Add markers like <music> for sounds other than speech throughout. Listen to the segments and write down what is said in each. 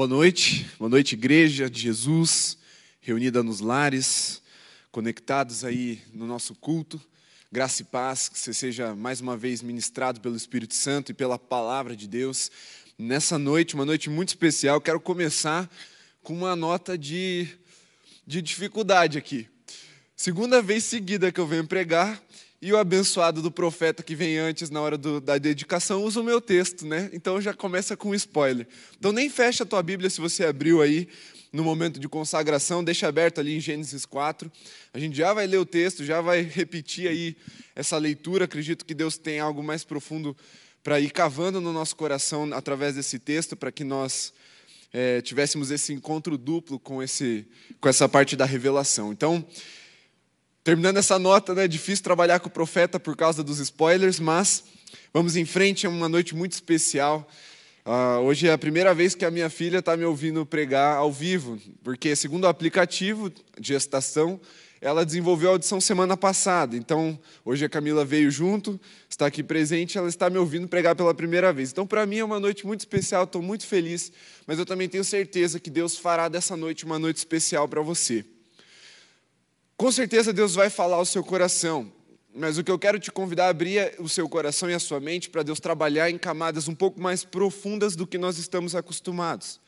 Boa noite, boa noite, igreja de Jesus, reunida nos lares, conectados aí no nosso culto. Graça e paz, que você seja mais uma vez ministrado pelo Espírito Santo e pela palavra de Deus. Nessa noite, uma noite muito especial, quero começar com uma nota de, de dificuldade aqui. Segunda vez seguida que eu venho pregar, e o abençoado do profeta que vem antes, na hora do, da dedicação, usa o meu texto, né? Então já começa com um spoiler. Então nem fecha a tua Bíblia se você abriu aí no momento de consagração, deixa aberto ali em Gênesis 4. A gente já vai ler o texto, já vai repetir aí essa leitura. Acredito que Deus tem algo mais profundo para ir cavando no nosso coração através desse texto, para que nós é, tivéssemos esse encontro duplo com, esse, com essa parte da revelação. Então, Terminando essa nota, né, é difícil trabalhar com o profeta por causa dos spoilers, mas vamos em frente, é uma noite muito especial. Uh, hoje é a primeira vez que a minha filha está me ouvindo pregar ao vivo, porque segundo o aplicativo de gestação, ela desenvolveu a audição semana passada. Então, hoje a Camila veio junto, está aqui presente, ela está me ouvindo pregar pela primeira vez. Então, para mim é uma noite muito especial, estou muito feliz, mas eu também tenho certeza que Deus fará dessa noite uma noite especial para você. Com certeza Deus vai falar ao seu coração, mas o que eu quero te convidar a abrir é o seu coração e a sua mente para Deus trabalhar em camadas um pouco mais profundas do que nós estamos acostumados.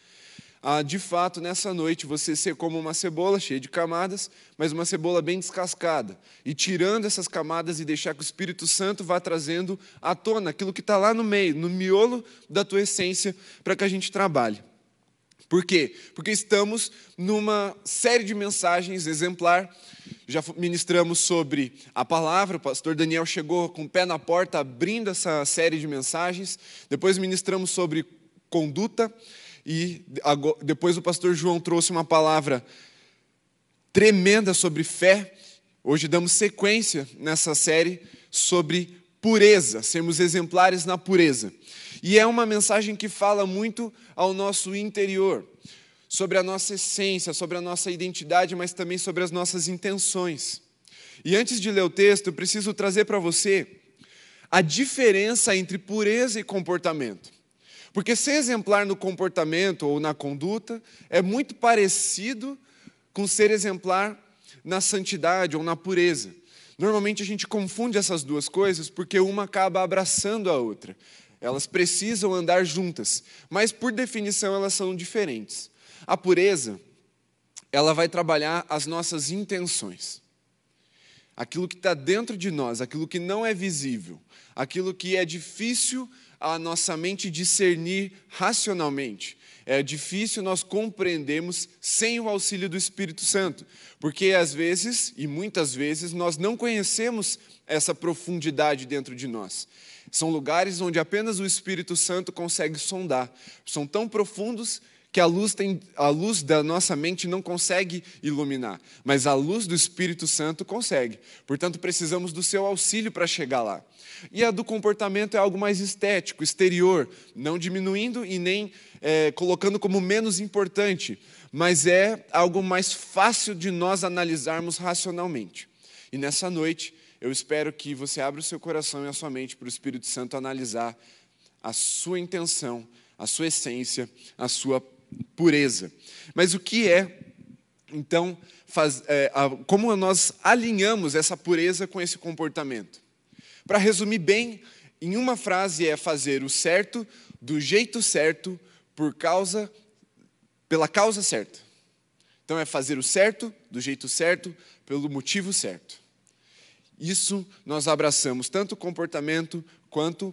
Ah, de fato, nessa noite, você ser como uma cebola cheia de camadas, mas uma cebola bem descascada. E tirando essas camadas e deixar que o Espírito Santo vá trazendo à tona aquilo que está lá no meio, no miolo da tua essência, para que a gente trabalhe. Por quê? Porque estamos numa série de mensagens exemplar. Já ministramos sobre a palavra, o pastor Daniel chegou com o pé na porta abrindo essa série de mensagens. Depois ministramos sobre conduta e depois o pastor João trouxe uma palavra tremenda sobre fé. Hoje damos sequência nessa série sobre pureza, sermos exemplares na pureza. E é uma mensagem que fala muito ao nosso interior, sobre a nossa essência, sobre a nossa identidade, mas também sobre as nossas intenções. E antes de ler o texto, preciso trazer para você a diferença entre pureza e comportamento. Porque ser exemplar no comportamento ou na conduta é muito parecido com ser exemplar na santidade ou na pureza. Normalmente a gente confunde essas duas coisas porque uma acaba abraçando a outra. Elas precisam andar juntas, mas por definição elas são diferentes. A pureza, ela vai trabalhar as nossas intenções. Aquilo que está dentro de nós, aquilo que não é visível, aquilo que é difícil a nossa mente discernir racionalmente. É difícil nós compreendermos sem o auxílio do Espírito Santo, porque às vezes, e muitas vezes, nós não conhecemos essa profundidade dentro de nós. São lugares onde apenas o Espírito Santo consegue sondar. São tão profundos que a luz, tem, a luz da nossa mente não consegue iluminar, mas a luz do Espírito Santo consegue. Portanto, precisamos do seu auxílio para chegar lá. E a do comportamento é algo mais estético, exterior, não diminuindo e nem é, colocando como menos importante, mas é algo mais fácil de nós analisarmos racionalmente. E nessa noite, eu espero que você abra o seu coração e a sua mente para o Espírito Santo analisar a sua intenção, a sua essência, a sua pureza. Mas o que é, então, faz, é, a, como nós alinhamos essa pureza com esse comportamento? Para resumir bem, em uma frase é fazer o certo do jeito certo por causa pela causa certa. Então é fazer o certo do jeito certo pelo motivo certo. Isso nós abraçamos tanto o comportamento quanto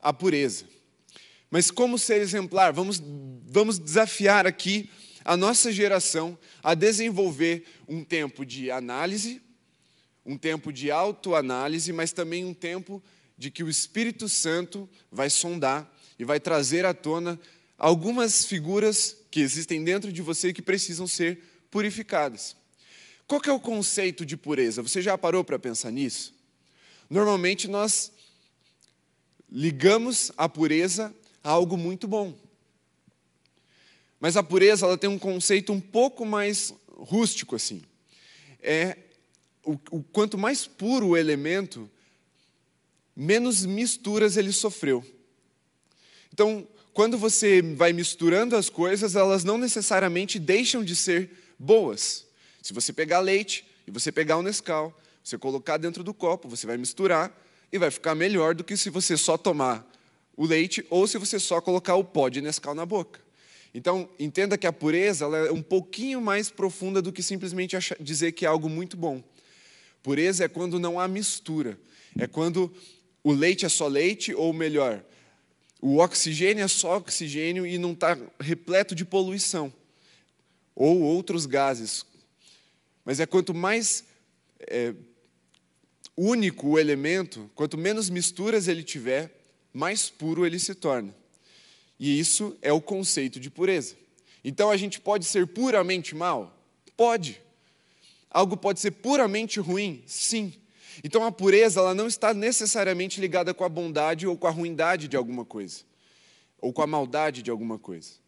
a pureza. Mas como ser exemplar? Vamos, vamos desafiar aqui a nossa geração a desenvolver um tempo de análise, um tempo de autoanálise, mas também um tempo de que o Espírito Santo vai sondar e vai trazer à tona algumas figuras que existem dentro de você que precisam ser purificadas. Qual que é o conceito de pureza? Você já parou para pensar nisso? Normalmente nós ligamos a pureza a algo muito bom. Mas a pureza ela tem um conceito um pouco mais rústico assim. É o, o quanto mais puro o elemento, menos misturas ele sofreu. Então, quando você vai misturando as coisas, elas não necessariamente deixam de ser boas. Se você pegar leite e você pegar o Nescau, você colocar dentro do copo, você vai misturar e vai ficar melhor do que se você só tomar o leite ou se você só colocar o pó de Nescau na boca. Então, entenda que a pureza é um pouquinho mais profunda do que simplesmente dizer que é algo muito bom. Pureza é quando não há mistura. É quando o leite é só leite, ou melhor, o oxigênio é só oxigênio e não está repleto de poluição. Ou outros gases. Mas é quanto mais é, único o elemento, quanto menos misturas ele tiver, mais puro ele se torna. E isso é o conceito de pureza. Então a gente pode ser puramente mal? Pode. Algo pode ser puramente ruim? Sim. Então a pureza ela não está necessariamente ligada com a bondade ou com a ruindade de alguma coisa, ou com a maldade de alguma coisa.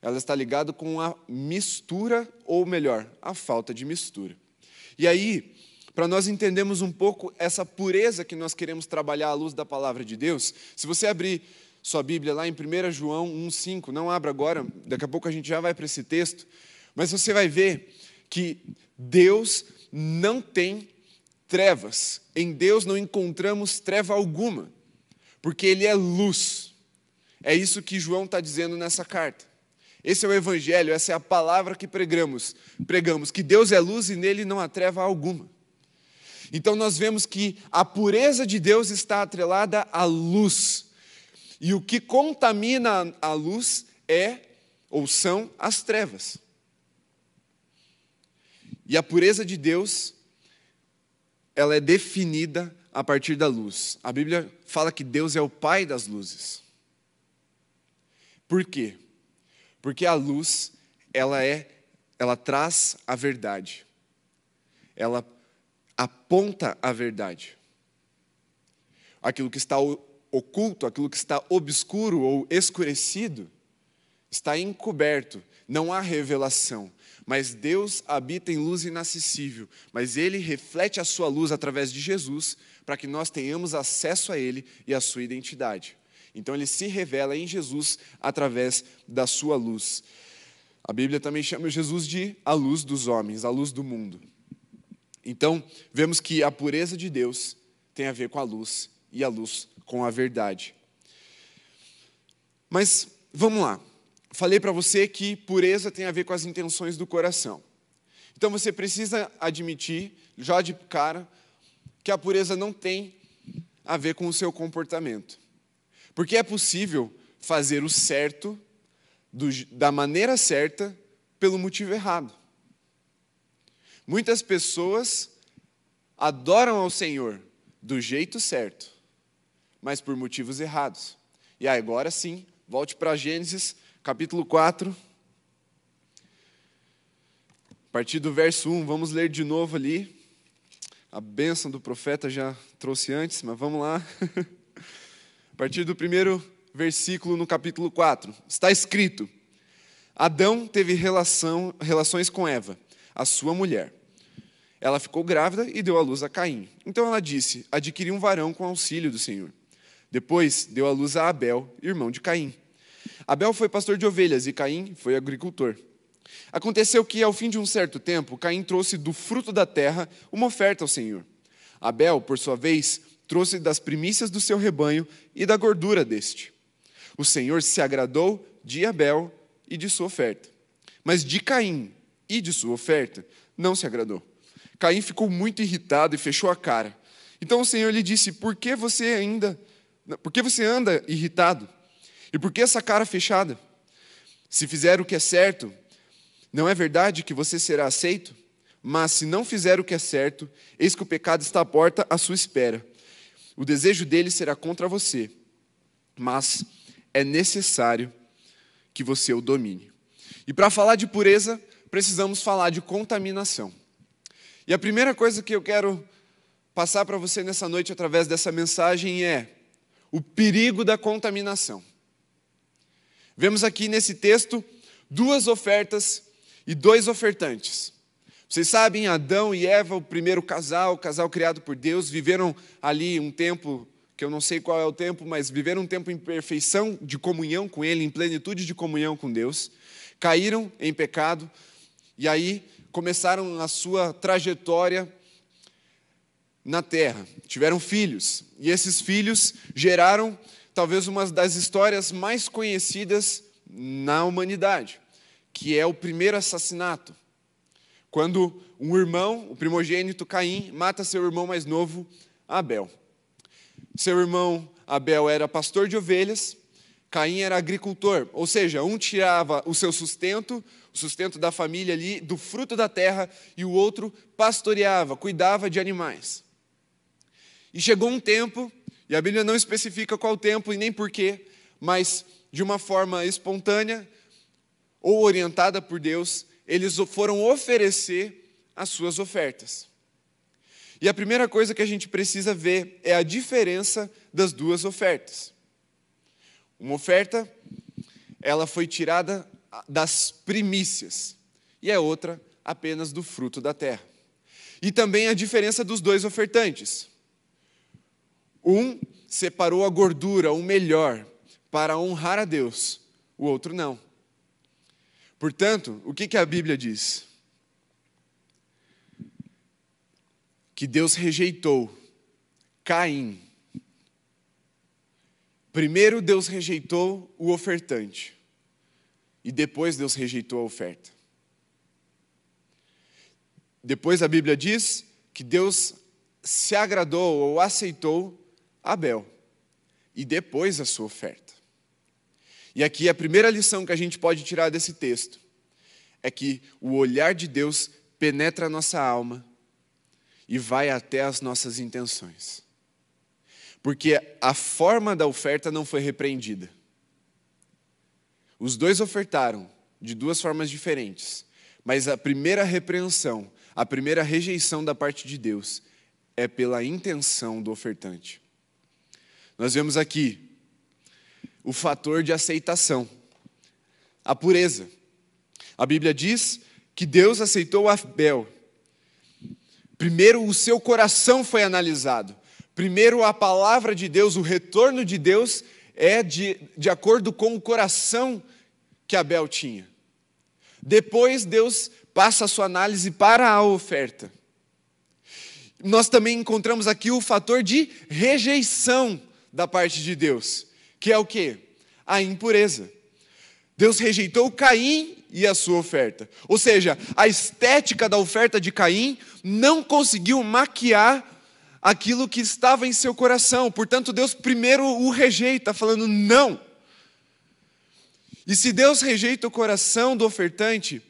Ela está ligada com a mistura, ou melhor, a falta de mistura. E aí, para nós entendermos um pouco essa pureza que nós queremos trabalhar à luz da palavra de Deus, se você abrir sua Bíblia lá em 1 João 1,5. Não abra agora, daqui a pouco a gente já vai para esse texto. Mas você vai ver que Deus não tem trevas. Em Deus não encontramos treva alguma, porque Ele é luz. É isso que João está dizendo nessa carta. Esse é o Evangelho, essa é a palavra que pregamos. Pregamos que Deus é luz e nele não há treva alguma. Então nós vemos que a pureza de Deus está atrelada à luz. E o que contamina a luz é ou são as trevas. E a pureza de Deus, ela é definida a partir da luz. A Bíblia fala que Deus é o pai das luzes. Por quê? Porque a luz, ela é, ela traz a verdade. Ela aponta a verdade. Aquilo que está oculto, aquilo que está obscuro ou escurecido, está encoberto, não há revelação. Mas Deus habita em luz inacessível, mas Ele reflete a sua luz através de Jesus, para que nós tenhamos acesso a Ele e a sua identidade. Então Ele se revela em Jesus através da sua luz. A Bíblia também chama Jesus de a luz dos homens, a luz do mundo. Então, vemos que a pureza de Deus tem a ver com a luz e a luz com a verdade. Mas vamos lá. Falei para você que pureza tem a ver com as intenções do coração. Então você precisa admitir, já de cara, que a pureza não tem a ver com o seu comportamento. Porque é possível fazer o certo, do, da maneira certa, pelo motivo errado. Muitas pessoas adoram ao Senhor do jeito certo, mas por motivos errados. E agora sim, volte para Gênesis, capítulo 4. A partir do verso 1, vamos ler de novo ali. A bênção do profeta já trouxe antes, mas vamos lá. <laughs> A partir do primeiro versículo no capítulo 4, está escrito: Adão teve relação, relações com Eva, a sua mulher. Ela ficou grávida e deu à luz a Caim. Então ela disse: Adquiri um varão com auxílio do Senhor. Depois deu à luz a Abel, irmão de Caim. Abel foi pastor de ovelhas e Caim foi agricultor. Aconteceu que, ao fim de um certo tempo, Caim trouxe do fruto da terra uma oferta ao Senhor. Abel, por sua vez, trouxe das primícias do seu rebanho e da gordura deste. O Senhor se agradou de Abel e de sua oferta. Mas de Caim e de sua oferta não se agradou. Caim ficou muito irritado e fechou a cara. Então o Senhor lhe disse: Por que você ainda por que você anda irritado? E por que essa cara fechada? Se fizer o que é certo, não é verdade que você será aceito? Mas se não fizer o que é certo, eis que o pecado está à porta à sua espera. O desejo dele será contra você, mas é necessário que você o domine. E para falar de pureza, precisamos falar de contaminação. E a primeira coisa que eu quero passar para você nessa noite através dessa mensagem é: o perigo da contaminação. Vemos aqui nesse texto duas ofertas e dois ofertantes. Vocês sabem, Adão e Eva, o primeiro casal, o casal criado por Deus, viveram ali um tempo que eu não sei qual é o tempo, mas viveram um tempo em perfeição de comunhão com Ele, em plenitude de comunhão com Deus, caíram em pecado e aí começaram a sua trajetória na terra. Tiveram filhos e esses filhos geraram talvez uma das histórias mais conhecidas na humanidade, que é o primeiro assassinato. Quando um irmão, o primogênito Caim, mata seu irmão mais novo, Abel. Seu irmão Abel era pastor de ovelhas, Caim era agricultor, ou seja, um tirava o seu sustento, o sustento da família ali, do fruto da terra, e o outro pastoreava, cuidava de animais. E chegou um tempo, e a Bíblia não especifica qual tempo e nem porquê, mas de uma forma espontânea ou orientada por Deus, eles foram oferecer as suas ofertas. E a primeira coisa que a gente precisa ver é a diferença das duas ofertas. Uma oferta, ela foi tirada das primícias, e a outra apenas do fruto da terra. E também a diferença dos dois ofertantes. Um separou a gordura, o melhor, para honrar a Deus, o outro não. Portanto, o que, que a Bíblia diz? Que Deus rejeitou Caim. Primeiro Deus rejeitou o ofertante, e depois Deus rejeitou a oferta. Depois a Bíblia diz que Deus se agradou ou aceitou Abel, e depois a sua oferta. E aqui a primeira lição que a gente pode tirar desse texto é que o olhar de Deus penetra a nossa alma e vai até as nossas intenções. Porque a forma da oferta não foi repreendida. Os dois ofertaram de duas formas diferentes, mas a primeira repreensão, a primeira rejeição da parte de Deus é pela intenção do ofertante. Nós vemos aqui o fator de aceitação, a pureza. A Bíblia diz que Deus aceitou Abel. Primeiro, o seu coração foi analisado. Primeiro, a palavra de Deus, o retorno de Deus é de, de acordo com o coração que Abel tinha. Depois, Deus passa a sua análise para a oferta. Nós também encontramos aqui o fator de rejeição da parte de Deus que é o que? A impureza. Deus rejeitou Caim e a sua oferta. Ou seja, a estética da oferta de Caim não conseguiu maquiar aquilo que estava em seu coração. Portanto, Deus primeiro o rejeita, falando não. E se Deus rejeita o coração do ofertante,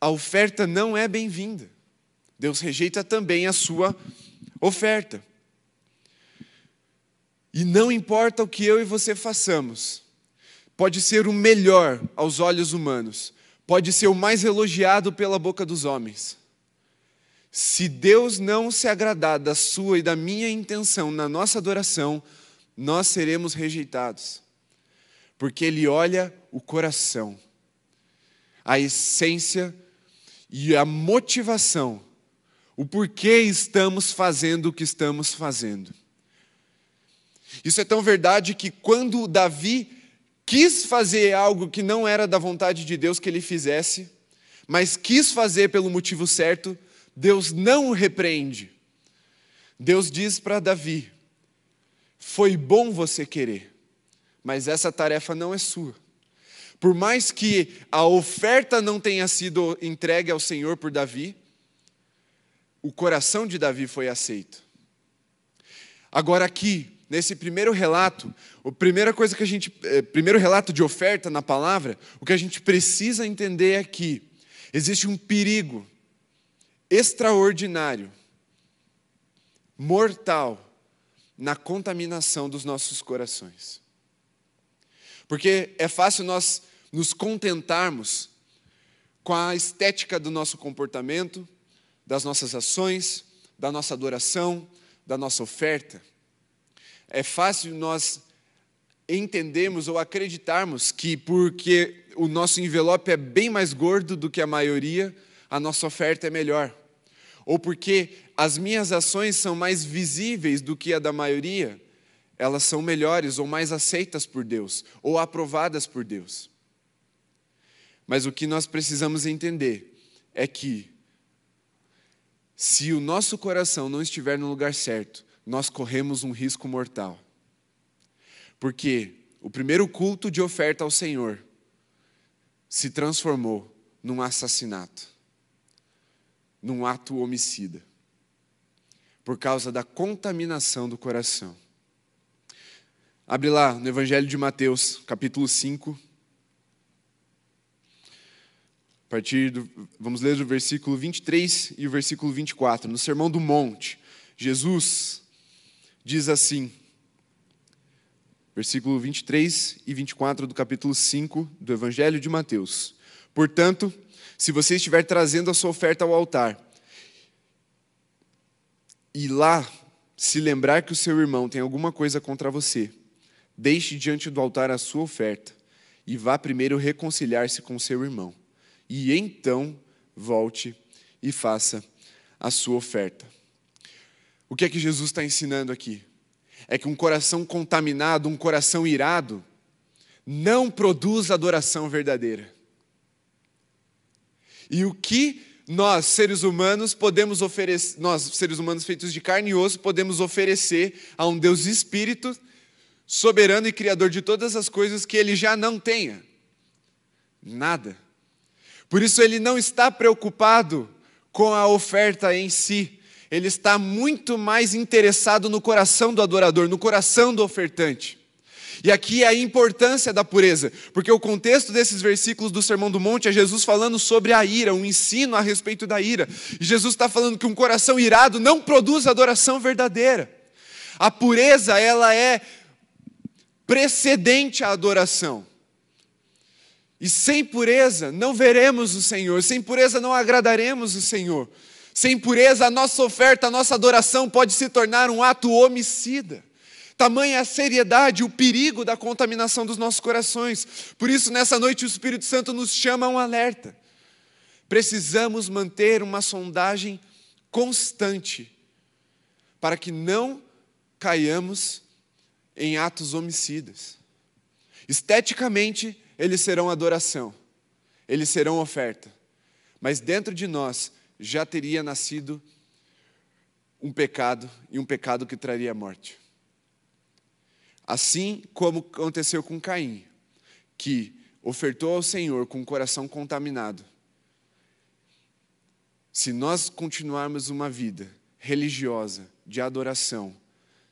a oferta não é bem-vinda. Deus rejeita também a sua oferta. E não importa o que eu e você façamos, pode ser o melhor aos olhos humanos, pode ser o mais elogiado pela boca dos homens. Se Deus não se agradar da sua e da minha intenção na nossa adoração, nós seremos rejeitados. Porque Ele olha o coração, a essência e a motivação, o porquê estamos fazendo o que estamos fazendo. Isso é tão verdade que quando Davi quis fazer algo que não era da vontade de Deus que ele fizesse, mas quis fazer pelo motivo certo, Deus não o repreende. Deus diz para Davi: Foi bom você querer, mas essa tarefa não é sua. Por mais que a oferta não tenha sido entregue ao Senhor por Davi, o coração de Davi foi aceito. Agora aqui, nesse primeiro relato, a primeira coisa que a gente, é, primeiro relato de oferta na palavra, o que a gente precisa entender é que existe um perigo extraordinário, mortal, na contaminação dos nossos corações. Porque é fácil nós nos contentarmos com a estética do nosso comportamento, das nossas ações, da nossa adoração, da nossa oferta é fácil nós entendermos ou acreditarmos que porque o nosso envelope é bem mais gordo do que a maioria, a nossa oferta é melhor. Ou porque as minhas ações são mais visíveis do que a da maioria, elas são melhores ou mais aceitas por Deus, ou aprovadas por Deus. Mas o que nós precisamos entender é que, se o nosso coração não estiver no lugar certo, nós corremos um risco mortal. Porque o primeiro culto de oferta ao Senhor se transformou num assassinato, num ato homicida, por causa da contaminação do coração. Abre lá no Evangelho de Mateus, capítulo 5. A partir do, vamos ler o versículo 23 e o versículo 24. No Sermão do Monte, Jesus diz assim: versículo 23 e 24 do capítulo 5 do Evangelho de Mateus. Portanto, se você estiver trazendo a sua oferta ao altar, e lá se lembrar que o seu irmão tem alguma coisa contra você, deixe diante do altar a sua oferta e vá primeiro reconciliar-se com seu irmão. E então volte e faça a sua oferta. O que é que Jesus está ensinando aqui? é que um coração contaminado, um coração irado, não produz adoração verdadeira. E o que nós, seres humanos, podemos oferecer, nós, seres humanos feitos de carne e osso, podemos oferecer a um Deus espírito, soberano e criador de todas as coisas que ele já não tenha? Nada. Por isso ele não está preocupado com a oferta em si, ele está muito mais interessado no coração do adorador, no coração do ofertante. E aqui é a importância da pureza, porque o contexto desses versículos do Sermão do Monte é Jesus falando sobre a ira, um ensino a respeito da ira. E Jesus está falando que um coração irado não produz adoração verdadeira. A pureza, ela é precedente à adoração. E sem pureza não veremos o Senhor, sem pureza não agradaremos o Senhor. Sem pureza, a nossa oferta, a nossa adoração pode se tornar um ato homicida. Tamanha a seriedade, o perigo da contaminação dos nossos corações. Por isso, nessa noite, o Espírito Santo nos chama a um alerta. Precisamos manter uma sondagem constante para que não caiamos em atos homicidas. Esteticamente, eles serão adoração, eles serão oferta, mas dentro de nós já teria nascido um pecado e um pecado que traria a morte. Assim como aconteceu com Caim, que ofertou ao Senhor com o coração contaminado. Se nós continuarmos uma vida religiosa, de adoração,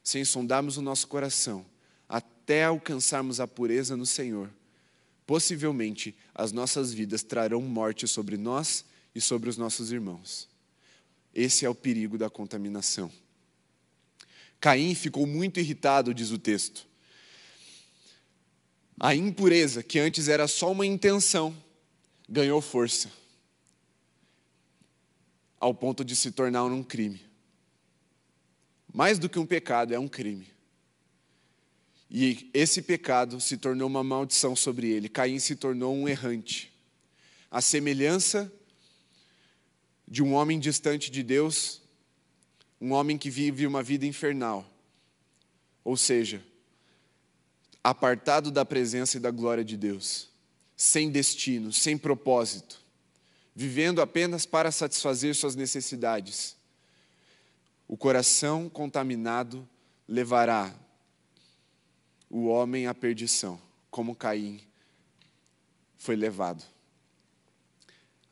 sem sondarmos o nosso coração, até alcançarmos a pureza no Senhor, possivelmente as nossas vidas trarão morte sobre nós e sobre os nossos irmãos. Esse é o perigo da contaminação. Caim ficou muito irritado, diz o texto. A impureza, que antes era só uma intenção, ganhou força, ao ponto de se tornar um crime. Mais do que um pecado, é um crime. E esse pecado se tornou uma maldição sobre ele. Caim se tornou um errante. A semelhança de um homem distante de Deus, um homem que vive uma vida infernal. Ou seja, apartado da presença e da glória de Deus, sem destino, sem propósito, vivendo apenas para satisfazer suas necessidades. O coração contaminado levará o homem à perdição, como Caim foi levado.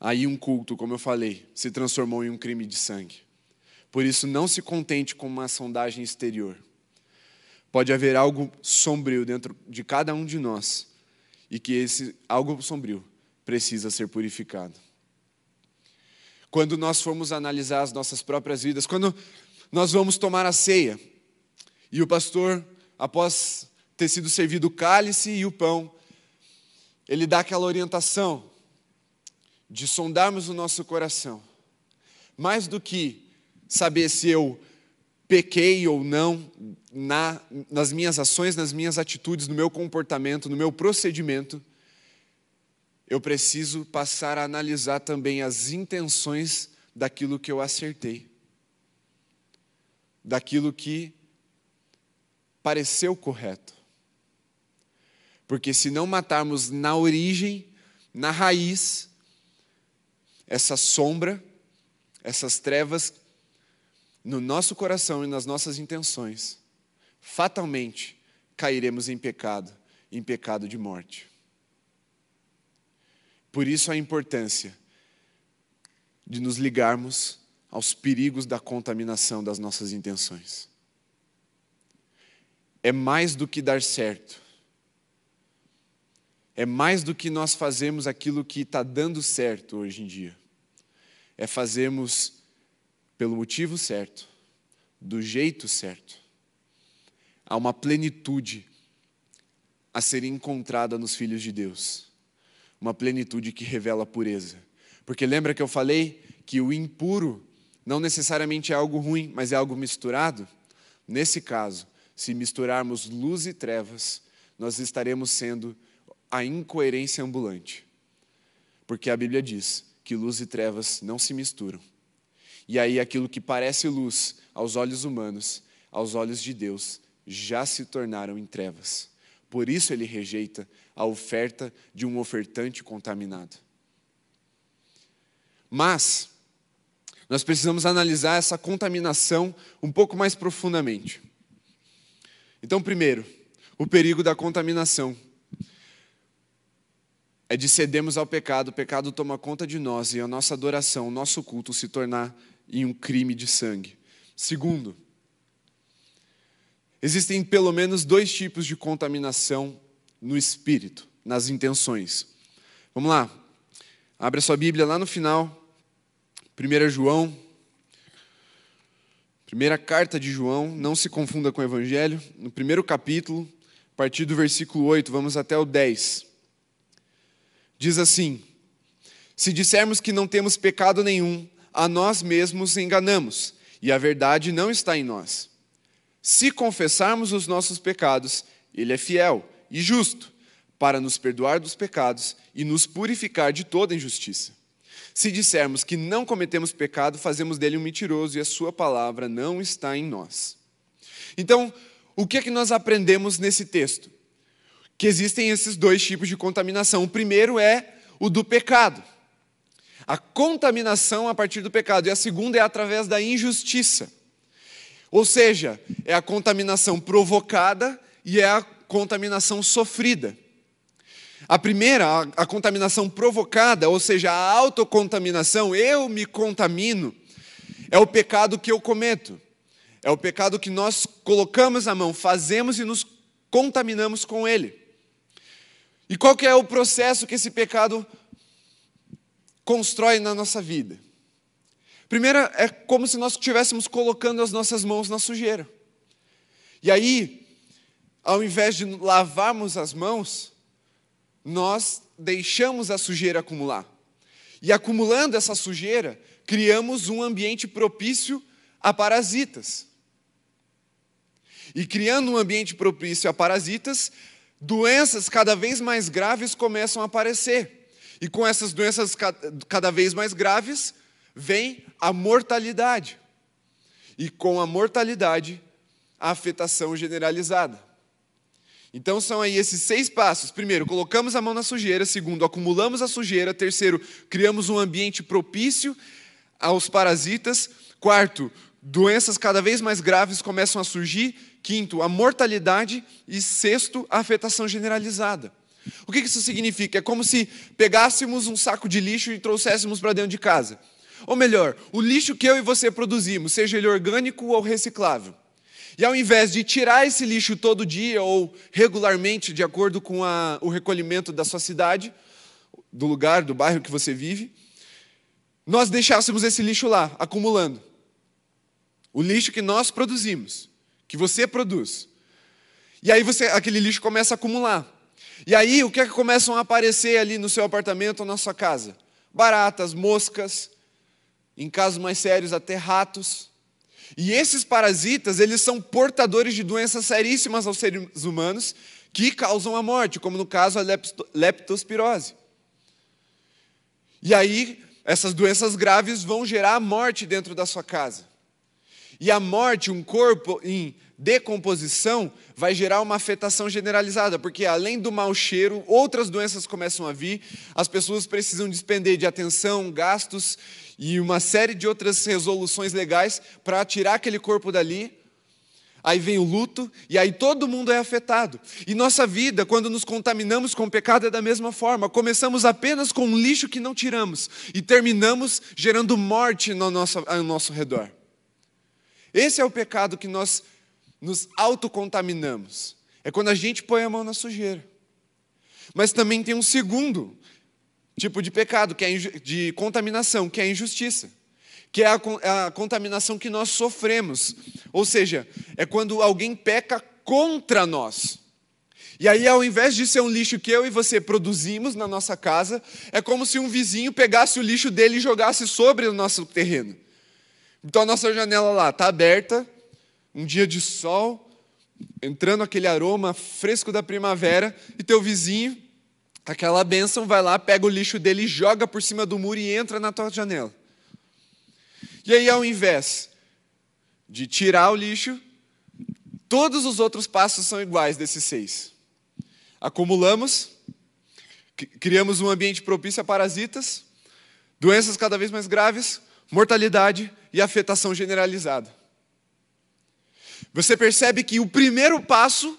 Aí um culto, como eu falei, se transformou em um crime de sangue. Por isso, não se contente com uma sondagem exterior. Pode haver algo sombrio dentro de cada um de nós e que esse algo sombrio precisa ser purificado. Quando nós formos analisar as nossas próprias vidas, quando nós vamos tomar a ceia e o pastor, após ter sido servido o cálice e o pão, ele dá aquela orientação de sondarmos o nosso coração, mais do que saber se eu pequei ou não na, nas minhas ações, nas minhas atitudes, no meu comportamento, no meu procedimento, eu preciso passar a analisar também as intenções daquilo que eu acertei, daquilo que pareceu correto. Porque se não matarmos na origem, na raiz, essa sombra, essas trevas no nosso coração e nas nossas intenções, fatalmente cairemos em pecado, em pecado de morte. Por isso a importância de nos ligarmos aos perigos da contaminação das nossas intenções. É mais do que dar certo. É mais do que nós fazemos aquilo que está dando certo hoje em dia. É fazermos pelo motivo certo, do jeito certo. Há uma plenitude a ser encontrada nos filhos de Deus, uma plenitude que revela a pureza. Porque lembra que eu falei que o impuro não necessariamente é algo ruim, mas é algo misturado? Nesse caso, se misturarmos luz e trevas, nós estaremos sendo a incoerência ambulante. Porque a Bíblia diz que luz e trevas não se misturam. E aí aquilo que parece luz aos olhos humanos, aos olhos de Deus, já se tornaram em trevas. Por isso ele rejeita a oferta de um ofertante contaminado. Mas nós precisamos analisar essa contaminação um pouco mais profundamente. Então, primeiro, o perigo da contaminação é de cedermos ao pecado, o pecado toma conta de nós e a nossa adoração, o nosso culto se tornar em um crime de sangue. Segundo, existem pelo menos dois tipos de contaminação no espírito, nas intenções. Vamos lá, abre a sua Bíblia lá no final, 1 João, primeira carta de João, não se confunda com o Evangelho, no primeiro capítulo, a partir do versículo 8, vamos até o 10. Diz assim: Se dissermos que não temos pecado nenhum, a nós mesmos enganamos, e a verdade não está em nós. Se confessarmos os nossos pecados, Ele é fiel e justo para nos perdoar dos pecados e nos purificar de toda injustiça. Se dissermos que não cometemos pecado, fazemos dele um mentiroso e a sua palavra não está em nós. Então, o que é que nós aprendemos nesse texto? Que existem esses dois tipos de contaminação. O primeiro é o do pecado a contaminação a partir do pecado, e a segunda é através da injustiça. Ou seja, é a contaminação provocada e é a contaminação sofrida. A primeira, a, a contaminação provocada, ou seja, a autocontaminação, eu me contamino, é o pecado que eu cometo. É o pecado que nós colocamos a mão, fazemos e nos contaminamos com ele. E qual que é o processo que esse pecado constrói na nossa vida? Primeira, é como se nós estivéssemos colocando as nossas mãos na sujeira. E aí, ao invés de lavarmos as mãos, nós deixamos a sujeira acumular. E acumulando essa sujeira, criamos um ambiente propício a parasitas. E criando um ambiente propício a parasitas, doenças cada vez mais graves começam a aparecer. E com essas doenças cada vez mais graves, vem a mortalidade. E com a mortalidade, a afetação generalizada. Então são aí esses seis passos. Primeiro, colocamos a mão na sujeira. Segundo, acumulamos a sujeira. Terceiro, criamos um ambiente propício aos parasitas. Quarto, doenças cada vez mais graves começam a surgir. Quinto, a mortalidade. E sexto, a afetação generalizada. O que isso significa? É como se pegássemos um saco de lixo e trouxéssemos para dentro de casa. Ou melhor, o lixo que eu e você produzimos, seja ele orgânico ou reciclável. E ao invés de tirar esse lixo todo dia ou regularmente, de acordo com a, o recolhimento da sua cidade, do lugar, do bairro que você vive, nós deixássemos esse lixo lá, acumulando. O lixo que nós produzimos, que você produz. E aí você, aquele lixo começa a acumular. E aí, o que é que começam a aparecer ali no seu apartamento ou na sua casa? Baratas, moscas, em casos mais sérios, até ratos. E esses parasitas, eles são portadores de doenças seríssimas aos seres humanos que causam a morte, como no caso a leptospirose. E aí, essas doenças graves vão gerar a morte dentro da sua casa. E a morte, um corpo em decomposição, vai gerar uma afetação generalizada, porque além do mau cheiro, outras doenças começam a vir, as pessoas precisam despender de atenção, gastos e uma série de outras resoluções legais para tirar aquele corpo dali. Aí vem o luto, e aí todo mundo é afetado. E nossa vida, quando nos contaminamos com o pecado, é da mesma forma. Começamos apenas com um lixo que não tiramos, e terminamos gerando morte no nosso, ao nosso redor. Esse é o pecado que nós nos autocontaminamos. É quando a gente põe a mão na sujeira. Mas também tem um segundo tipo de pecado, que é de contaminação, que é a injustiça, que é a, a contaminação que nós sofremos. Ou seja, é quando alguém peca contra nós. E aí, ao invés de ser um lixo que eu e você produzimos na nossa casa, é como se um vizinho pegasse o lixo dele e jogasse sobre o nosso terreno. Então a nossa janela lá está aberta, um dia de sol, entrando aquele aroma fresco da primavera, e teu vizinho, aquela bênção, vai lá, pega o lixo dele, joga por cima do muro e entra na tua janela. E aí, ao invés de tirar o lixo, todos os outros passos são iguais desses seis. Acumulamos, criamos um ambiente propício a parasitas, doenças cada vez mais graves, mortalidade e afetação generalizada. Você percebe que o primeiro passo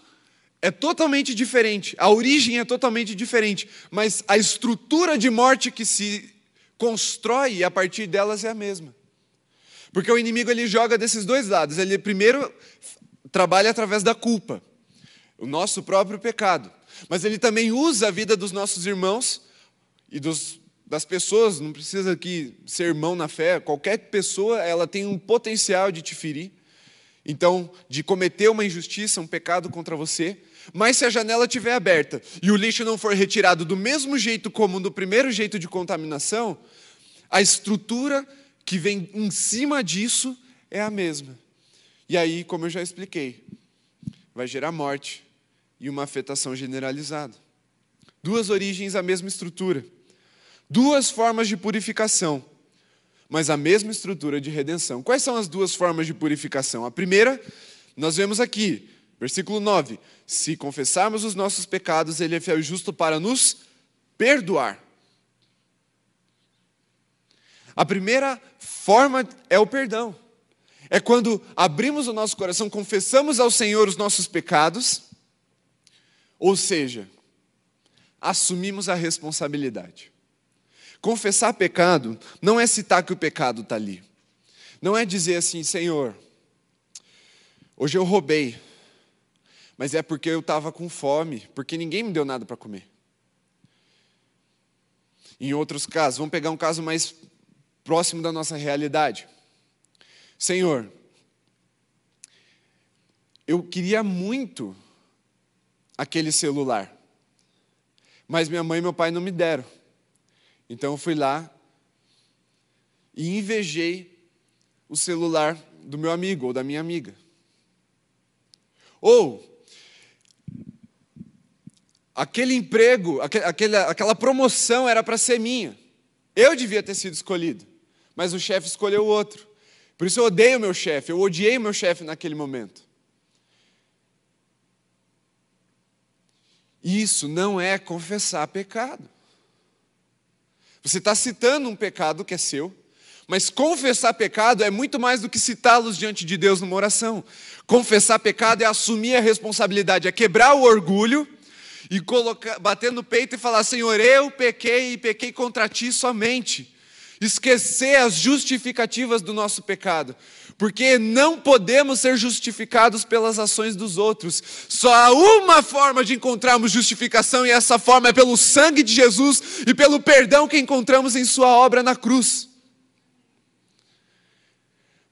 é totalmente diferente, a origem é totalmente diferente, mas a estrutura de morte que se constrói a partir delas é a mesma. Porque o inimigo ele joga desses dois lados. Ele primeiro trabalha através da culpa, o nosso próprio pecado. Mas ele também usa a vida dos nossos irmãos e dos, das pessoas, não precisa aqui ser irmão na fé, qualquer pessoa ela tem um potencial de te ferir então, de cometer uma injustiça, um pecado contra você, mas se a janela estiver aberta e o lixo não for retirado do mesmo jeito como no primeiro jeito de contaminação, a estrutura que vem em cima disso é a mesma. E aí, como eu já expliquei, vai gerar morte e uma afetação generalizada. Duas origens, a mesma estrutura. Duas formas de purificação mas a mesma estrutura de redenção. Quais são as duas formas de purificação? A primeira, nós vemos aqui, versículo 9: Se confessarmos os nossos pecados, Ele é fiel e justo para nos perdoar. A primeira forma é o perdão. É quando abrimos o nosso coração, confessamos ao Senhor os nossos pecados, ou seja, assumimos a responsabilidade. Confessar pecado não é citar que o pecado está ali. Não é dizer assim, Senhor, hoje eu roubei, mas é porque eu estava com fome, porque ninguém me deu nada para comer. Em outros casos, vamos pegar um caso mais próximo da nossa realidade. Senhor, eu queria muito aquele celular, mas minha mãe e meu pai não me deram. Então eu fui lá e invejei o celular do meu amigo ou da minha amiga. Ou aquele emprego, aquela, promoção era para ser minha. Eu devia ter sido escolhido, mas o chefe escolheu o outro. Por isso eu odeio meu chefe, eu odiei o meu chefe naquele momento. Isso não é confessar pecado. Você está citando um pecado que é seu, mas confessar pecado é muito mais do que citá-los diante de Deus numa oração. Confessar pecado é assumir a responsabilidade, é quebrar o orgulho e colocar, bater no peito e falar: Senhor, eu pequei e pequei contra ti somente esquecer as justificativas do nosso pecado, porque não podemos ser justificados pelas ações dos outros. Só há uma forma de encontrarmos justificação, e essa forma é pelo sangue de Jesus e pelo perdão que encontramos em Sua obra na cruz.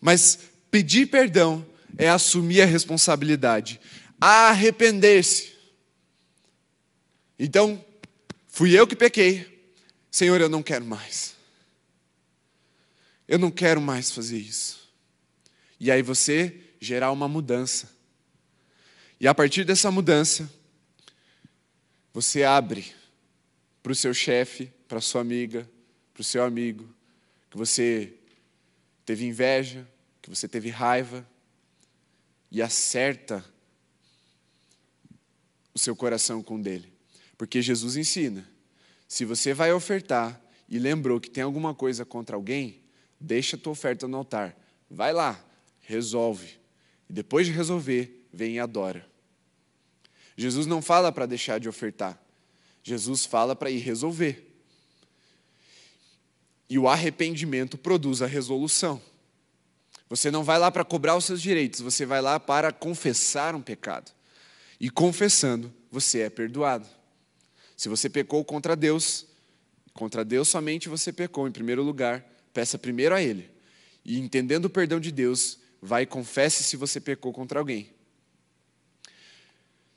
Mas pedir perdão é assumir a responsabilidade, arrepender-se. Então, fui eu que pequei, Senhor, eu não quero mais. Eu não quero mais fazer isso. E aí você gerar uma mudança. E a partir dessa mudança, você abre para o seu chefe, para sua amiga, para o seu amigo, que você teve inveja, que você teve raiva e acerta o seu coração com dele. Porque Jesus ensina: se você vai ofertar e lembrou que tem alguma coisa contra alguém, deixa a tua oferta no altar. Vai lá, resolve. E depois de resolver, vem e adora. Jesus não fala para deixar de ofertar. Jesus fala para ir resolver. E o arrependimento produz a resolução. Você não vai lá para cobrar os seus direitos, você vai lá para confessar um pecado. E confessando, você é perdoado. Se você pecou contra Deus, contra Deus somente você pecou em primeiro lugar, peça primeiro a Ele. E entendendo o perdão de Deus, vai e confesse se você pecou contra alguém.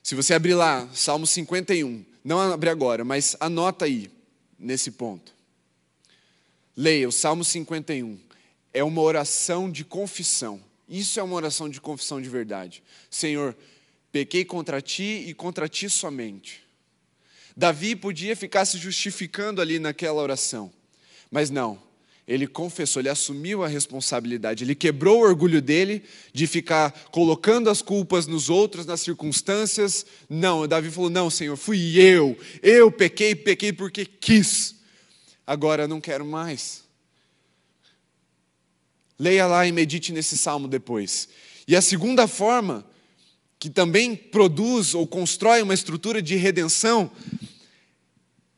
Se você abrir lá, Salmo 51, não abre agora, mas anota aí, nesse ponto. Leia o Salmo 51. É uma oração de confissão. Isso é uma oração de confissão de verdade. Senhor, pequei contra ti e contra ti somente. Davi podia ficar se justificando ali naquela oração, mas não. Ele confessou, ele assumiu a responsabilidade, ele quebrou o orgulho dele de ficar colocando as culpas nos outros, nas circunstâncias. Não, Davi falou: Não, Senhor, fui eu, eu pequei, pequei porque quis, agora não quero mais. Leia lá e medite nesse salmo depois. E a segunda forma, que também produz ou constrói uma estrutura de redenção,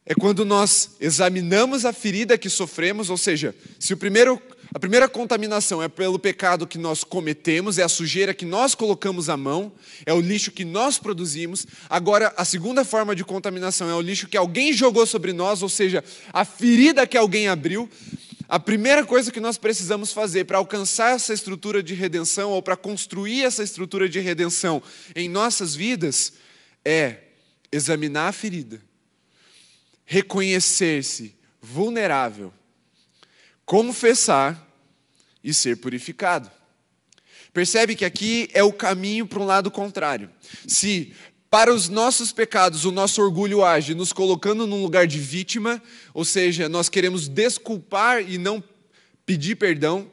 é quando nós examinamos a ferida que sofremos, ou seja, se o primeiro, a primeira contaminação é pelo pecado que nós cometemos, é a sujeira que nós colocamos à mão, é o lixo que nós produzimos, agora a segunda forma de contaminação é o lixo que alguém jogou sobre nós, ou seja, a ferida que alguém abriu. A primeira coisa que nós precisamos fazer para alcançar essa estrutura de redenção ou para construir essa estrutura de redenção em nossas vidas é examinar a ferida reconhecer-se vulnerável, confessar e ser purificado. Percebe que aqui é o caminho para um lado contrário. Se para os nossos pecados o nosso orgulho age nos colocando num lugar de vítima, ou seja, nós queremos desculpar e não pedir perdão,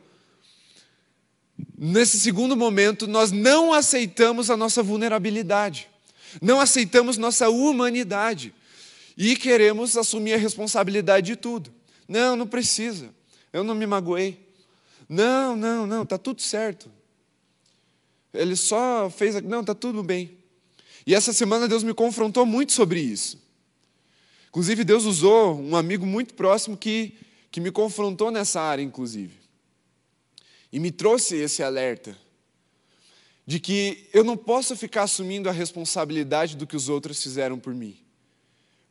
nesse segundo momento nós não aceitamos a nossa vulnerabilidade, não aceitamos nossa humanidade. E queremos assumir a responsabilidade de tudo. Não, não precisa. Eu não me magoei. Não, não, não, está tudo certo. Ele só fez. Não, está tudo bem. E essa semana Deus me confrontou muito sobre isso. Inclusive, Deus usou um amigo muito próximo que, que me confrontou nessa área, inclusive. E me trouxe esse alerta de que eu não posso ficar assumindo a responsabilidade do que os outros fizeram por mim.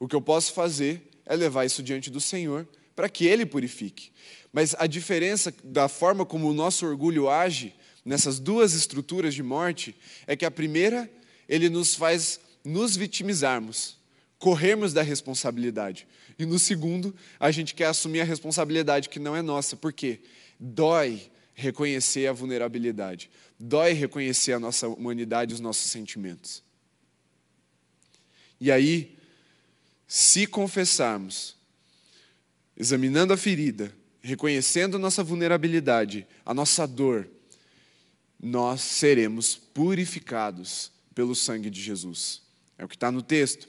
O que eu posso fazer é levar isso diante do Senhor para que Ele purifique. Mas a diferença da forma como o nosso orgulho age nessas duas estruturas de morte é que a primeira, ele nos faz nos vitimizarmos, corrermos da responsabilidade. E no segundo, a gente quer assumir a responsabilidade que não é nossa. Por quê? Dói reconhecer a vulnerabilidade. Dói reconhecer a nossa humanidade os nossos sentimentos. E aí, se confessarmos, examinando a ferida, reconhecendo nossa vulnerabilidade, a nossa dor, nós seremos purificados pelo sangue de Jesus. É o que está no texto.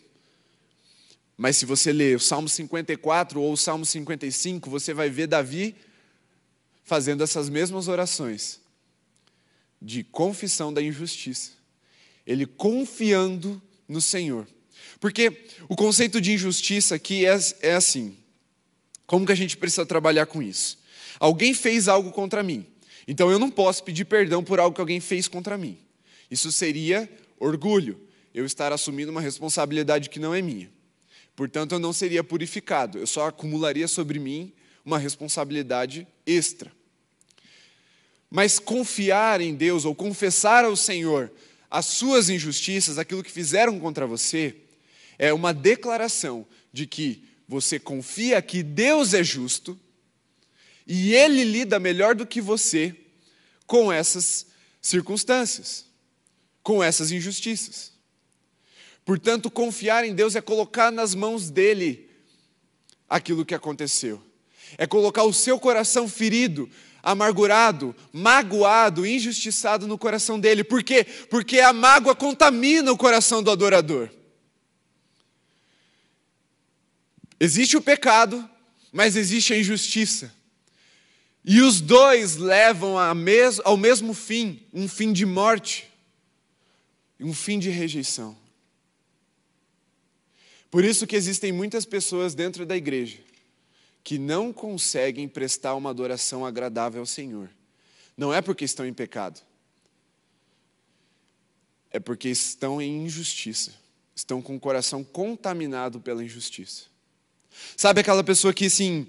Mas se você ler o Salmo 54 ou o Salmo 55, você vai ver Davi fazendo essas mesmas orações de confissão da injustiça. Ele confiando no Senhor. Porque o conceito de injustiça aqui é, é assim. Como que a gente precisa trabalhar com isso? Alguém fez algo contra mim. Então eu não posso pedir perdão por algo que alguém fez contra mim. Isso seria orgulho, eu estar assumindo uma responsabilidade que não é minha. Portanto, eu não seria purificado, eu só acumularia sobre mim uma responsabilidade extra. Mas confiar em Deus ou confessar ao Senhor as suas injustiças, aquilo que fizeram contra você, é uma declaração de que você confia que Deus é justo e Ele lida melhor do que você com essas circunstâncias, com essas injustiças. Portanto, confiar em Deus é colocar nas mãos dele aquilo que aconteceu. É colocar o seu coração ferido, amargurado, magoado, injustiçado no coração dele. Por quê? Porque a mágoa contamina o coração do adorador. Existe o pecado, mas existe a injustiça. E os dois levam ao mesmo fim, um fim de morte, um fim de rejeição. Por isso que existem muitas pessoas dentro da igreja que não conseguem prestar uma adoração agradável ao Senhor. Não é porque estão em pecado, é porque estão em injustiça, estão com o coração contaminado pela injustiça. Sabe aquela pessoa que, assim,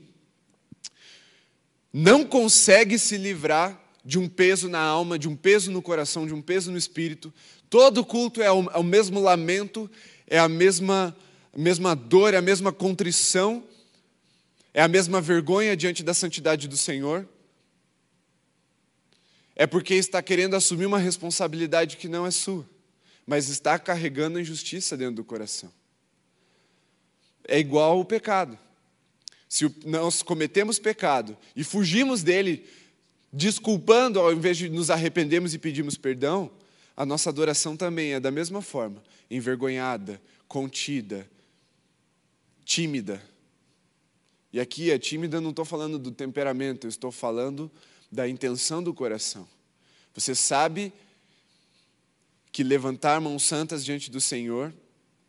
não consegue se livrar de um peso na alma, de um peso no coração, de um peso no espírito. Todo culto é o, é o mesmo lamento, é a mesma, a mesma dor, é a mesma contrição, é a mesma vergonha diante da santidade do Senhor. É porque está querendo assumir uma responsabilidade que não é sua, mas está carregando a injustiça dentro do coração. É igual o pecado. Se nós cometemos pecado e fugimos dele, desculpando ao invés de nos arrependermos e pedirmos perdão, a nossa adoração também é da mesma forma, envergonhada, contida, tímida. E aqui a tímida não estou falando do temperamento, eu estou falando da intenção do coração. Você sabe que levantar mãos santas diante do Senhor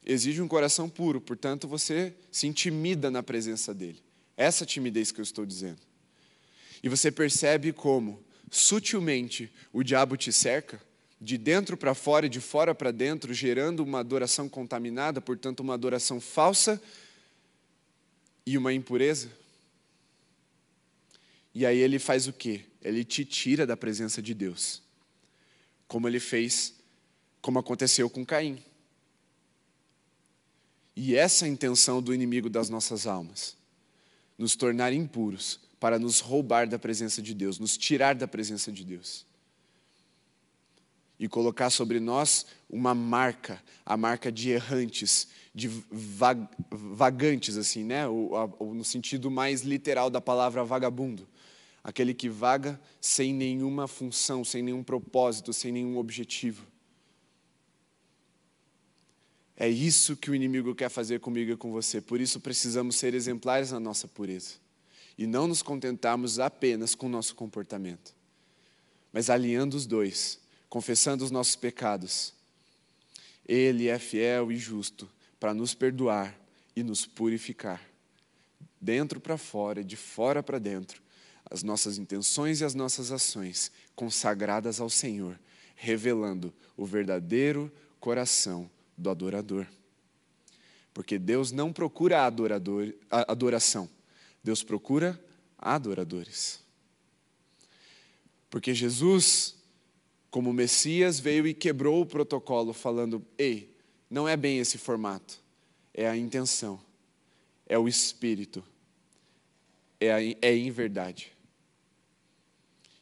exige um coração puro, portanto você se intimida na presença dele. Essa timidez que eu estou dizendo. E você percebe como, sutilmente, o diabo te cerca, de dentro para fora e de fora para dentro, gerando uma adoração contaminada, portanto, uma adoração falsa e uma impureza. E aí ele faz o quê? Ele te tira da presença de Deus. Como ele fez, como aconteceu com Caim. E essa é a intenção do inimigo das nossas almas: nos tornar impuros, para nos roubar da presença de Deus, nos tirar da presença de Deus. E colocar sobre nós uma marca, a marca de errantes, de vagantes, assim, né? no sentido mais literal da palavra vagabundo. Aquele que vaga sem nenhuma função, sem nenhum propósito, sem nenhum objetivo. É isso que o inimigo quer fazer comigo e com você. Por isso precisamos ser exemplares na nossa pureza. E não nos contentarmos apenas com o nosso comportamento, mas alinhando os dois, confessando os nossos pecados. Ele é fiel e justo para nos perdoar e nos purificar, dentro para fora e de fora para dentro, as nossas intenções e as nossas ações consagradas ao Senhor, revelando o verdadeiro coração do adorador. Porque Deus não procura adorador, adoração, Deus procura adoradores. Porque Jesus, como Messias, veio e quebrou o protocolo, falando: ei, não é bem esse formato, é a intenção, é o espírito, é, a, é em verdade.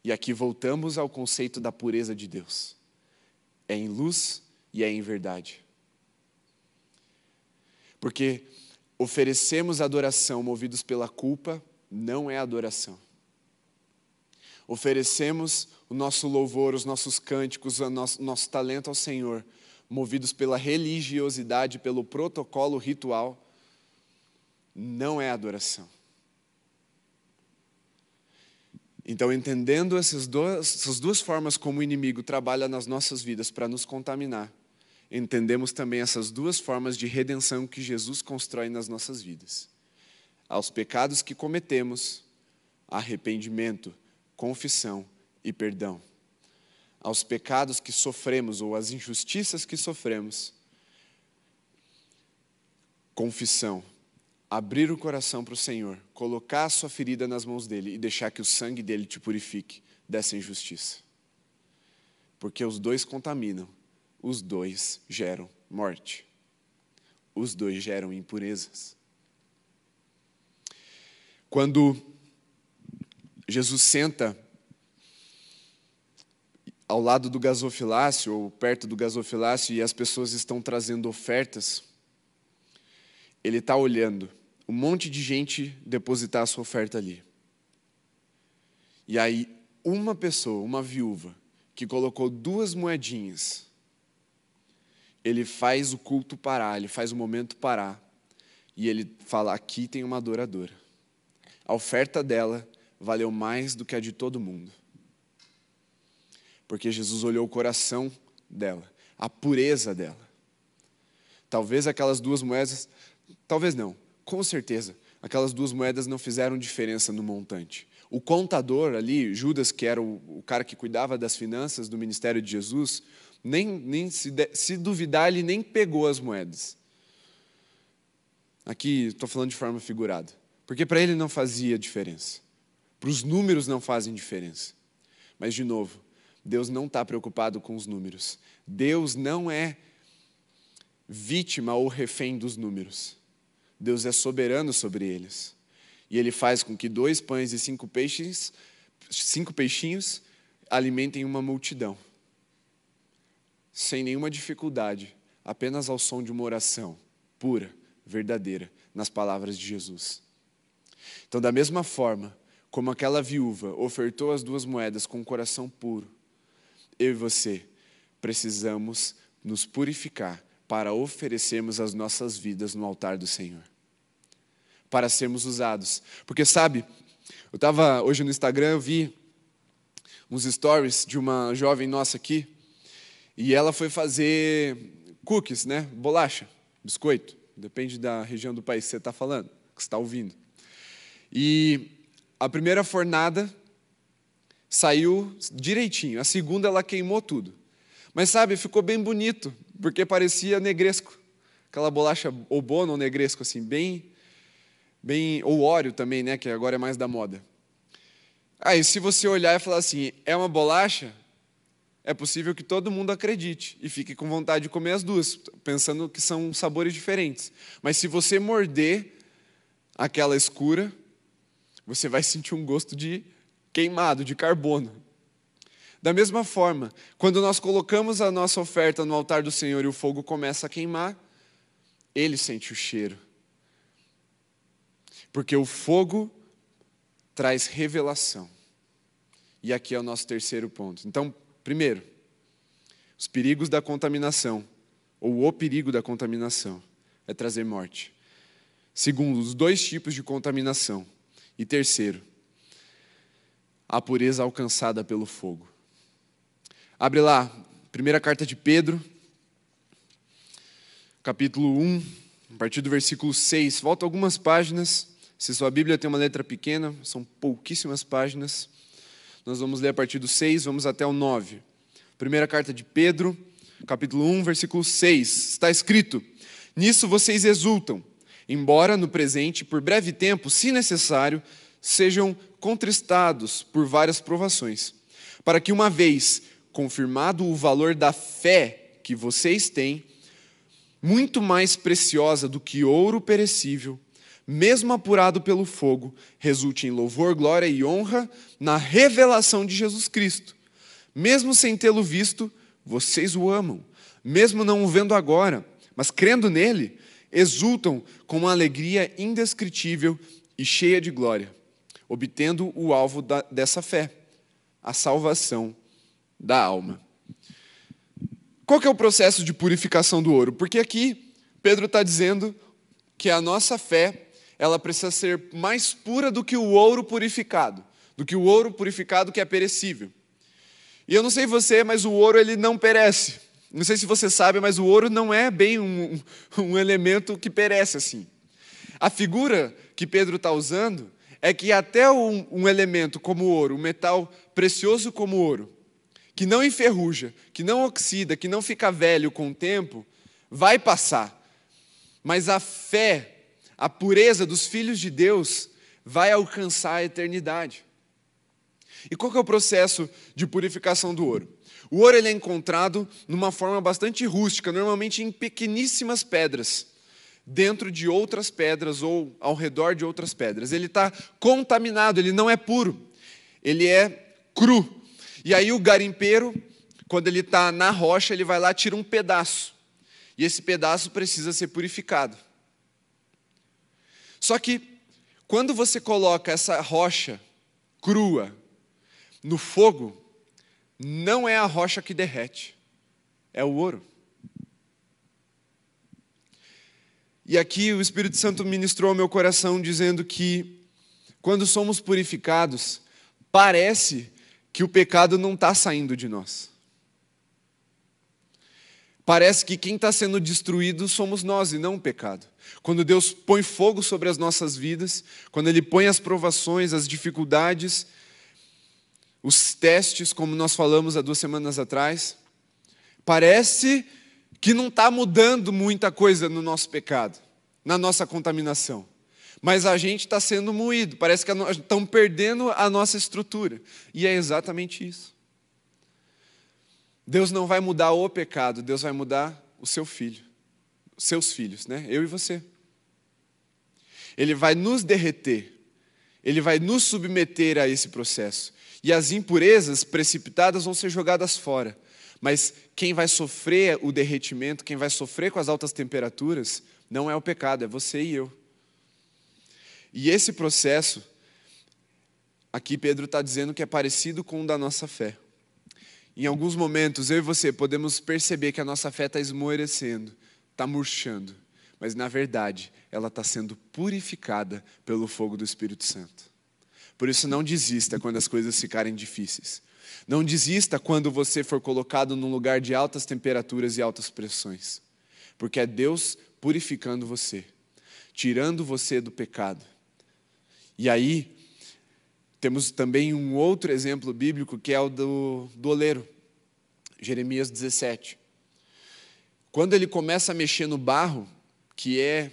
E aqui voltamos ao conceito da pureza de Deus: é em luz e é em verdade. Porque oferecemos adoração movidos pela culpa não é adoração. Oferecemos o nosso louvor, os nossos cânticos, o nosso, nosso talento ao Senhor, movidos pela religiosidade, pelo protocolo ritual, não é adoração. Então, entendendo essas duas, essas duas formas como o inimigo trabalha nas nossas vidas para nos contaminar, entendemos também essas duas formas de redenção que Jesus constrói nas nossas vidas. Aos pecados que cometemos, arrependimento, confissão e perdão. Aos pecados que sofremos ou às injustiças que sofremos, confissão, abrir o coração para o Senhor, colocar a sua ferida nas mãos dele e deixar que o sangue dele te purifique dessa injustiça. Porque os dois contaminam os dois geram morte. Os dois geram impurezas. Quando Jesus senta ao lado do gasofilácio, ou perto do gasofilácio, e as pessoas estão trazendo ofertas, ele está olhando um monte de gente depositar a sua oferta ali. E aí, uma pessoa, uma viúva, que colocou duas moedinhas, ele faz o culto parar, ele faz o momento parar. E ele fala: aqui tem uma adoradora. A oferta dela valeu mais do que a de todo mundo. Porque Jesus olhou o coração dela, a pureza dela. Talvez aquelas duas moedas, talvez não, com certeza, aquelas duas moedas não fizeram diferença no montante. O contador ali, Judas, que era o, o cara que cuidava das finanças do ministério de Jesus, nem, nem se, se duvidar, ele nem pegou as moedas. Aqui estou falando de forma figurada. Porque para ele não fazia diferença. Para os números não fazem diferença. Mas, de novo, Deus não está preocupado com os números. Deus não é vítima ou refém dos números. Deus é soberano sobre eles. E ele faz com que dois pães e cinco peixes, cinco peixinhos alimentem uma multidão. Sem nenhuma dificuldade, apenas ao som de uma oração pura, verdadeira, nas palavras de Jesus. Então, da mesma forma como aquela viúva ofertou as duas moedas com o coração puro, eu e você precisamos nos purificar para oferecermos as nossas vidas no altar do Senhor. Para sermos usados. Porque sabe, eu estava hoje no Instagram, eu vi uns stories de uma jovem nossa aqui, e ela foi fazer cookies, né? Bolacha, biscoito, depende da região do país que você está falando, que você está ouvindo. E a primeira fornada saiu direitinho, a segunda ela queimou tudo. Mas sabe, ficou bem bonito, porque parecia negresco. Aquela bolacha ou bono ou negresco, assim, bem, bem. Ou óleo também, né? Que agora é mais da moda. Aí, se você olhar e falar assim, é uma bolacha, é possível que todo mundo acredite e fique com vontade de comer as duas, pensando que são sabores diferentes. Mas se você morder aquela escura, você vai sentir um gosto de queimado, de carbono. Da mesma forma, quando nós colocamos a nossa oferta no altar do Senhor e o fogo começa a queimar, ele sente o cheiro. Porque o fogo traz revelação. E aqui é o nosso terceiro ponto. Então, primeiro, os perigos da contaminação, ou o perigo da contaminação, é trazer morte. Segundo, os dois tipos de contaminação. E terceiro, a pureza alcançada pelo fogo. Abre lá, primeira carta de Pedro, capítulo 1, a partir do versículo 6. Volta algumas páginas. Se sua Bíblia tem uma letra pequena, são pouquíssimas páginas. Nós vamos ler a partir do 6, vamos até o 9. Primeira carta de Pedro, capítulo 1, versículo 6. Está escrito: Nisso vocês exultam, embora no presente, por breve tempo, se necessário, sejam contristados por várias provações, para que uma vez confirmado o valor da fé que vocês têm, muito mais preciosa do que ouro perecível, mesmo apurado pelo fogo, resulte em louvor, glória e honra na revelação de Jesus Cristo. Mesmo sem tê-lo visto, vocês o amam. Mesmo não o vendo agora, mas crendo nele, exultam com uma alegria indescritível e cheia de glória, obtendo o alvo da, dessa fé, a salvação da alma. Qual que é o processo de purificação do ouro? Porque aqui Pedro está dizendo que a nossa fé ela precisa ser mais pura do que o ouro purificado, do que o ouro purificado que é perecível. E eu não sei você, mas o ouro ele não perece. Não sei se você sabe, mas o ouro não é bem um, um elemento que perece assim. A figura que Pedro está usando é que até um, um elemento como o ouro, um metal precioso como o ouro, que não enferruja, que não oxida, que não fica velho com o tempo, vai passar. Mas a fé, a pureza dos filhos de Deus vai alcançar a eternidade. E qual é o processo de purificação do ouro? O ouro ele é encontrado numa forma bastante rústica, normalmente em pequeníssimas pedras, dentro de outras pedras ou ao redor de outras pedras. Ele está contaminado, ele não é puro, ele é cru. E aí o garimpeiro, quando ele está na rocha, ele vai lá tira um pedaço. E esse pedaço precisa ser purificado. Só que quando você coloca essa rocha crua no fogo, não é a rocha que derrete, é o ouro. E aqui o Espírito Santo ministrou ao meu coração dizendo que quando somos purificados, parece que o pecado não está saindo de nós. Parece que quem está sendo destruído somos nós e não o pecado. Quando Deus põe fogo sobre as nossas vidas, quando Ele põe as provações, as dificuldades, os testes, como nós falamos há duas semanas atrás, parece que não está mudando muita coisa no nosso pecado, na nossa contaminação. Mas a gente está sendo moído, parece que estão perdendo a nossa estrutura. E é exatamente isso. Deus não vai mudar o pecado, Deus vai mudar o seu filho, seus filhos, né? Eu e você. Ele vai nos derreter, ele vai nos submeter a esse processo. E as impurezas precipitadas vão ser jogadas fora. Mas quem vai sofrer o derretimento, quem vai sofrer com as altas temperaturas, não é o pecado, é você e eu. E esse processo, aqui Pedro está dizendo que é parecido com o da nossa fé. Em alguns momentos, eu e você podemos perceber que a nossa fé está esmorecendo, está murchando, mas na verdade, ela está sendo purificada pelo fogo do Espírito Santo. Por isso, não desista quando as coisas ficarem difíceis. Não desista quando você for colocado num lugar de altas temperaturas e altas pressões, porque é Deus purificando você, tirando você do pecado. E aí, temos também um outro exemplo bíblico que é o do, do oleiro, Jeremias 17. Quando ele começa a mexer no barro, que é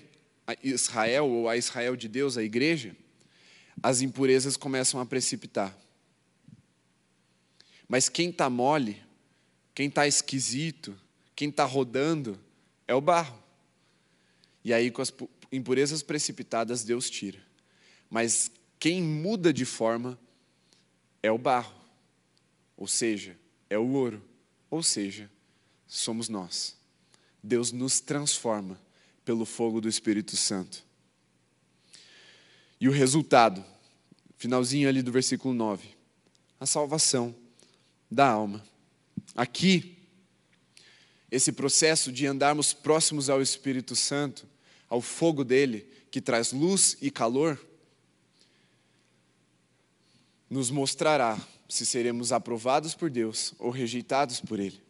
Israel, ou a Israel de Deus, a igreja, as impurezas começam a precipitar. Mas quem está mole, quem está esquisito, quem está rodando, é o barro. E aí, com as impurezas precipitadas, Deus tira. Mas quem muda de forma é o barro, ou seja, é o ouro, ou seja, somos nós. Deus nos transforma pelo fogo do Espírito Santo. E o resultado, finalzinho ali do versículo 9, a salvação da alma. Aqui, esse processo de andarmos próximos ao Espírito Santo, ao fogo dele, que traz luz e calor, nos mostrará se seremos aprovados por Deus ou rejeitados por Ele.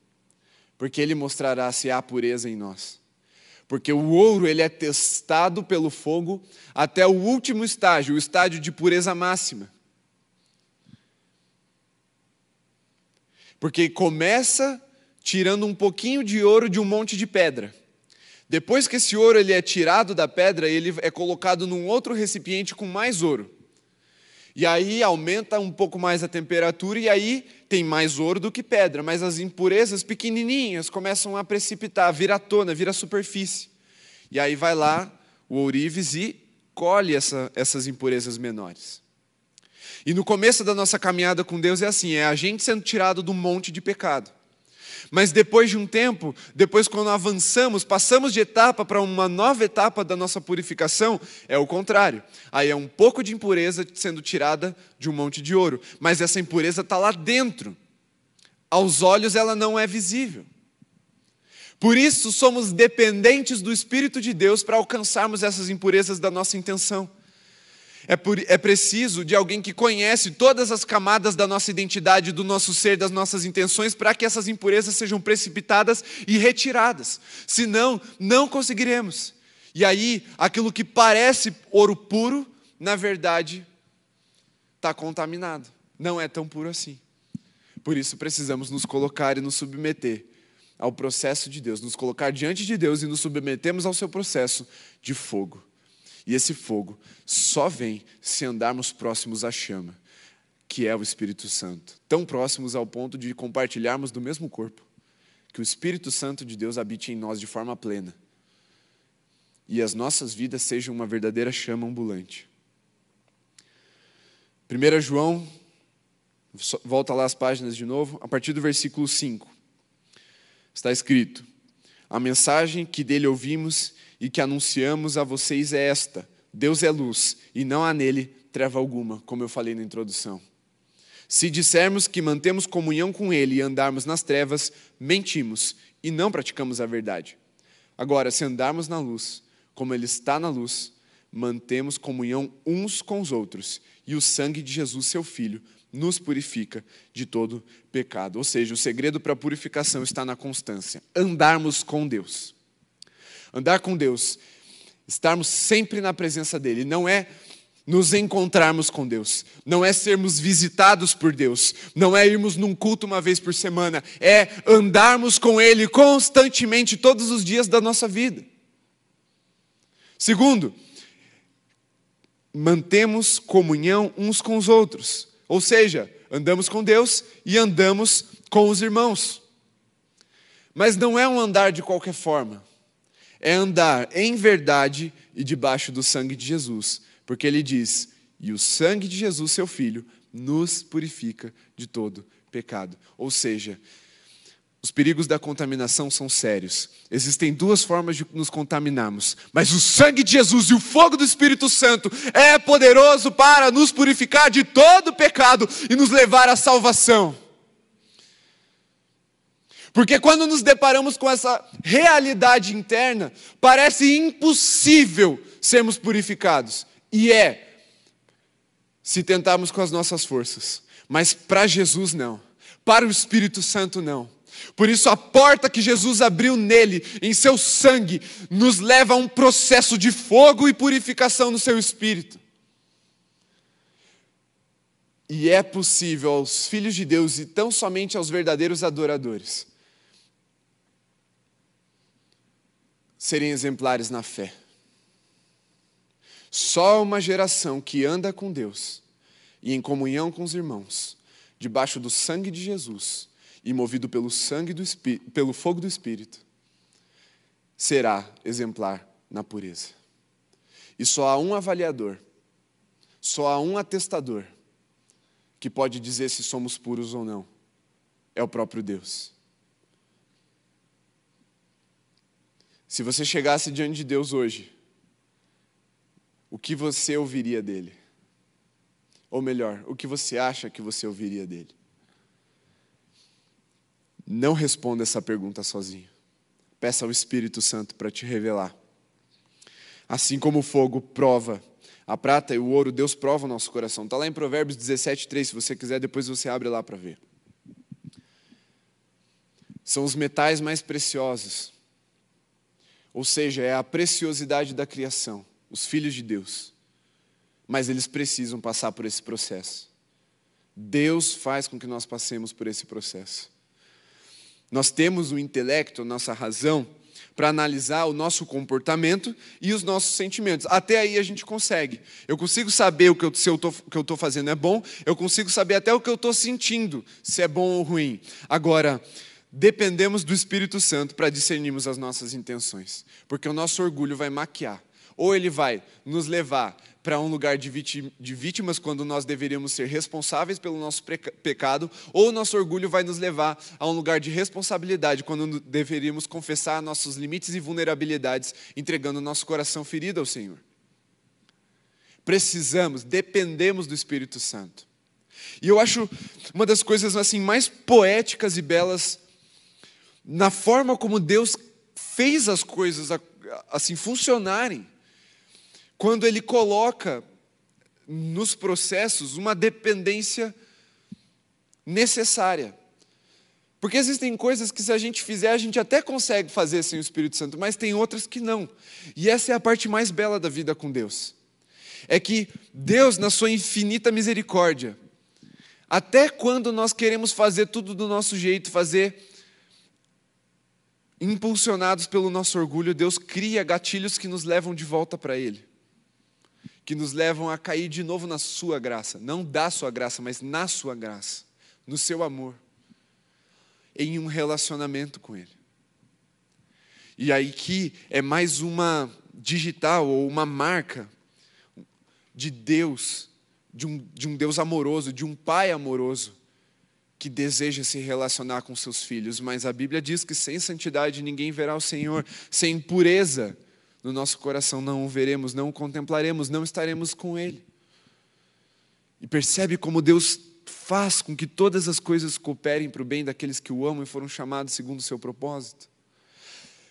Porque Ele mostrará se há pureza em nós. Porque o ouro ele é testado pelo fogo até o último estágio, o estágio de pureza máxima. Porque começa tirando um pouquinho de ouro de um monte de pedra. Depois que esse ouro ele é tirado da pedra, ele é colocado num outro recipiente com mais ouro. E aí aumenta um pouco mais a temperatura e aí tem mais ouro do que pedra, mas as impurezas pequenininhas começam a precipitar, vira tona, vira superfície. E aí vai lá o ourives e colhe essa, essas impurezas menores. E no começo da nossa caminhada com Deus é assim, é a gente sendo tirado do monte de pecado. Mas depois de um tempo, depois quando avançamos, passamos de etapa para uma nova etapa da nossa purificação, é o contrário. Aí é um pouco de impureza sendo tirada de um monte de ouro, mas essa impureza está lá dentro. Aos olhos ela não é visível. Por isso somos dependentes do Espírito de Deus para alcançarmos essas impurezas da nossa intenção. É, por, é preciso de alguém que conhece todas as camadas da nossa identidade, do nosso ser, das nossas intenções, para que essas impurezas sejam precipitadas e retiradas. Senão, não conseguiremos. E aí, aquilo que parece ouro puro, na verdade, está contaminado. Não é tão puro assim. Por isso, precisamos nos colocar e nos submeter ao processo de Deus, nos colocar diante de Deus e nos submetemos ao seu processo de fogo. E esse fogo só vem se andarmos próximos à chama, que é o Espírito Santo. Tão próximos ao ponto de compartilharmos do mesmo corpo. Que o Espírito Santo de Deus habite em nós de forma plena. E as nossas vidas sejam uma verdadeira chama ambulante. 1 João, volta lá as páginas de novo, a partir do versículo 5. Está escrito: A mensagem que dele ouvimos e que anunciamos a vocês é esta: Deus é luz e não há nele treva alguma, como eu falei na introdução. Se dissermos que mantemos comunhão com Ele e andarmos nas trevas, mentimos e não praticamos a verdade. Agora, se andarmos na luz, como Ele está na luz, mantemos comunhão uns com os outros, e o sangue de Jesus, seu Filho, nos purifica de todo pecado. Ou seja, o segredo para a purificação está na constância. Andarmos com Deus. Andar com Deus, estarmos sempre na presença dEle, não é nos encontrarmos com Deus, não é sermos visitados por Deus, não é irmos num culto uma vez por semana, é andarmos com Ele constantemente, todos os dias da nossa vida. Segundo, mantemos comunhão uns com os outros. Ou seja, andamos com Deus e andamos com os irmãos. Mas não é um andar de qualquer forma. É andar em verdade e debaixo do sangue de Jesus. Porque ele diz: E o sangue de Jesus, seu filho, nos purifica de todo pecado. Ou seja, os perigos da contaminação são sérios. Existem duas formas de nos contaminarmos, mas o sangue de Jesus e o fogo do Espírito Santo é poderoso para nos purificar de todo pecado e nos levar à salvação. Porque quando nos deparamos com essa realidade interna, parece impossível sermos purificados. E é, se tentarmos com as nossas forças. Mas para Jesus, não. Para o Espírito Santo, não. Por isso, a porta que Jesus abriu nele, em seu sangue, nos leva a um processo de fogo e purificação no seu espírito. E é possível aos filhos de Deus e tão somente aos verdadeiros adoradores serem exemplares na fé. Só uma geração que anda com Deus e em comunhão com os irmãos, debaixo do sangue de Jesus, e movido pelo sangue do Espírito, pelo fogo do Espírito, será exemplar na pureza. E só há um avaliador, só há um atestador que pode dizer se somos puros ou não. É o próprio Deus. Se você chegasse diante de Deus hoje, o que você ouviria dele? Ou melhor, o que você acha que você ouviria dele? Não responda essa pergunta sozinho. Peça ao Espírito Santo para te revelar. Assim como o fogo prova a prata e o ouro, Deus prova o nosso coração. Está lá em Provérbios 17, 3. Se você quiser, depois você abre lá para ver. São os metais mais preciosos. Ou seja, é a preciosidade da criação, os filhos de Deus. Mas eles precisam passar por esse processo. Deus faz com que nós passemos por esse processo. Nós temos o intelecto, a nossa razão, para analisar o nosso comportamento e os nossos sentimentos. Até aí a gente consegue. Eu consigo saber o que eu, se eu estou fazendo é bom, eu consigo saber até o que eu estou sentindo, se é bom ou ruim. Agora, dependemos do Espírito Santo para discernirmos as nossas intenções, porque o nosso orgulho vai maquiar. Ou ele vai nos levar para um lugar de vítimas quando nós deveríamos ser responsáveis pelo nosso pecado, ou o nosso orgulho vai nos levar a um lugar de responsabilidade quando deveríamos confessar nossos limites e vulnerabilidades, entregando nosso coração ferido ao Senhor. Precisamos, dependemos do Espírito Santo. E eu acho uma das coisas assim mais poéticas e belas na forma como Deus fez as coisas assim funcionarem quando ele coloca nos processos uma dependência necessária. Porque existem coisas que, se a gente fizer, a gente até consegue fazer sem o Espírito Santo, mas tem outras que não. E essa é a parte mais bela da vida com Deus. É que Deus, na sua infinita misericórdia, até quando nós queremos fazer tudo do nosso jeito, fazer impulsionados pelo nosso orgulho, Deus cria gatilhos que nos levam de volta para Ele que nos levam a cair de novo na Sua graça, não da Sua graça, mas na Sua graça, no Seu amor, em um relacionamento com Ele. E aí que é mais uma digital ou uma marca de Deus, de um, de um Deus amoroso, de um Pai amoroso, que deseja se relacionar com seus filhos, mas a Bíblia diz que sem santidade ninguém verá o Senhor, sem pureza no nosso coração, não o veremos, não o contemplaremos, não estaremos com Ele. E percebe como Deus faz com que todas as coisas cooperem para o bem daqueles que o amam e foram chamados segundo o seu propósito.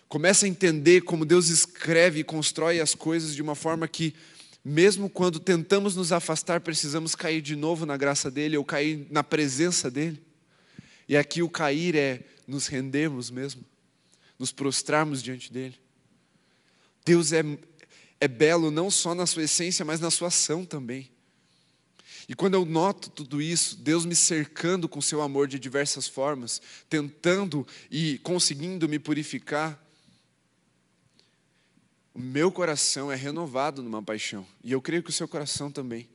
Começa a entender como Deus escreve e constrói as coisas de uma forma que, mesmo quando tentamos nos afastar, precisamos cair de novo na graça dEle ou cair na presença dEle. E aqui o cair é nos rendermos mesmo, nos prostrarmos diante dEle. Deus é, é belo não só na sua essência, mas na sua ação também. E quando eu noto tudo isso, Deus me cercando com seu amor de diversas formas, tentando e conseguindo me purificar, o meu coração é renovado numa paixão. E eu creio que o seu coração também.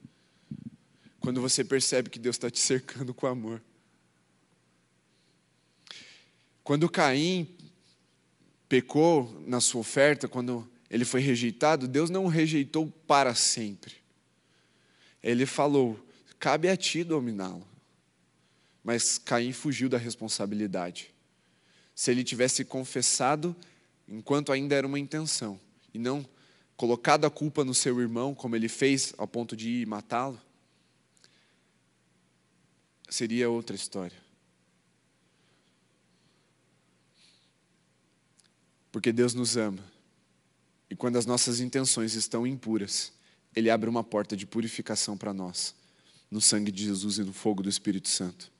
Quando você percebe que Deus está te cercando com amor. Quando Caim pecou na sua oferta, quando ele foi rejeitado, Deus não o rejeitou para sempre. Ele falou: cabe a ti dominá-lo. Mas Caim fugiu da responsabilidade. Se ele tivesse confessado enquanto ainda era uma intenção, e não colocado a culpa no seu irmão, como ele fez ao ponto de ir matá-lo, seria outra história. Porque Deus nos ama. E quando as nossas intenções estão impuras, Ele abre uma porta de purificação para nós no sangue de Jesus e no fogo do Espírito Santo.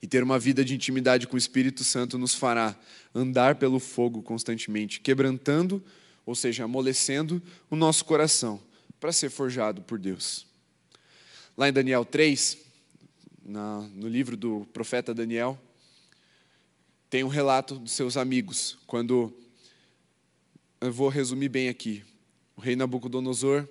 E ter uma vida de intimidade com o Espírito Santo nos fará andar pelo fogo constantemente, quebrantando, ou seja, amolecendo o nosso coração para ser forjado por Deus. Lá em Daniel 3, na, no livro do profeta Daniel, tem um relato dos seus amigos, quando eu vou resumir bem aqui. O rei Nabucodonosor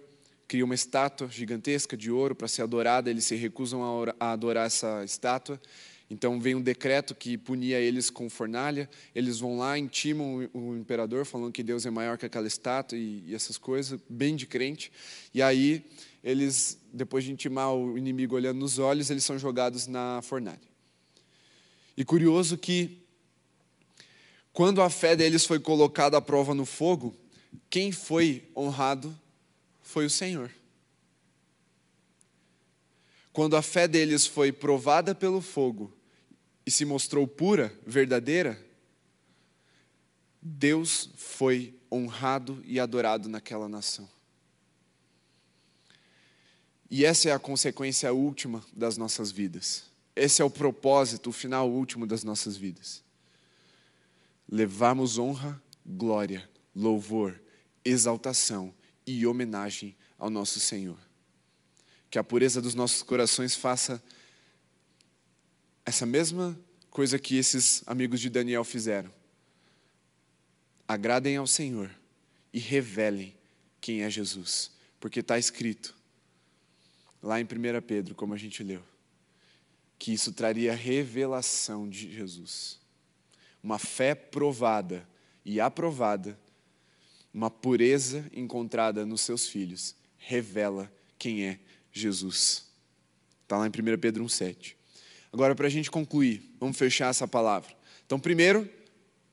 cria uma estátua gigantesca de ouro para ser adorada, eles se recusam a adorar essa estátua. Então vem um decreto que punia eles com fornalha. Eles vão lá, intimam o imperador, falando que Deus é maior que aquela estátua e, e essas coisas, bem de crente. E aí eles, depois de intimar o inimigo olhando nos olhos, eles são jogados na fornalha. E curioso que quando a fé deles foi colocada à prova no fogo, quem foi honrado foi o Senhor. Quando a fé deles foi provada pelo fogo e se mostrou pura, verdadeira, Deus foi honrado e adorado naquela nação. E essa é a consequência última das nossas vidas. Esse é o propósito, o final último das nossas vidas. Levarmos honra, glória, louvor, exaltação e homenagem ao nosso Senhor. Que a pureza dos nossos corações faça essa mesma coisa que esses amigos de Daniel fizeram. Agradem ao Senhor e revelem quem é Jesus, porque está escrito lá em 1 Pedro, como a gente leu, que isso traria revelação de Jesus. Uma fé provada e aprovada uma pureza encontrada nos seus filhos revela quem é Jesus. Está lá em 1 Pedro 1,7. Agora, para a gente concluir, vamos fechar essa palavra. Então, primeiro,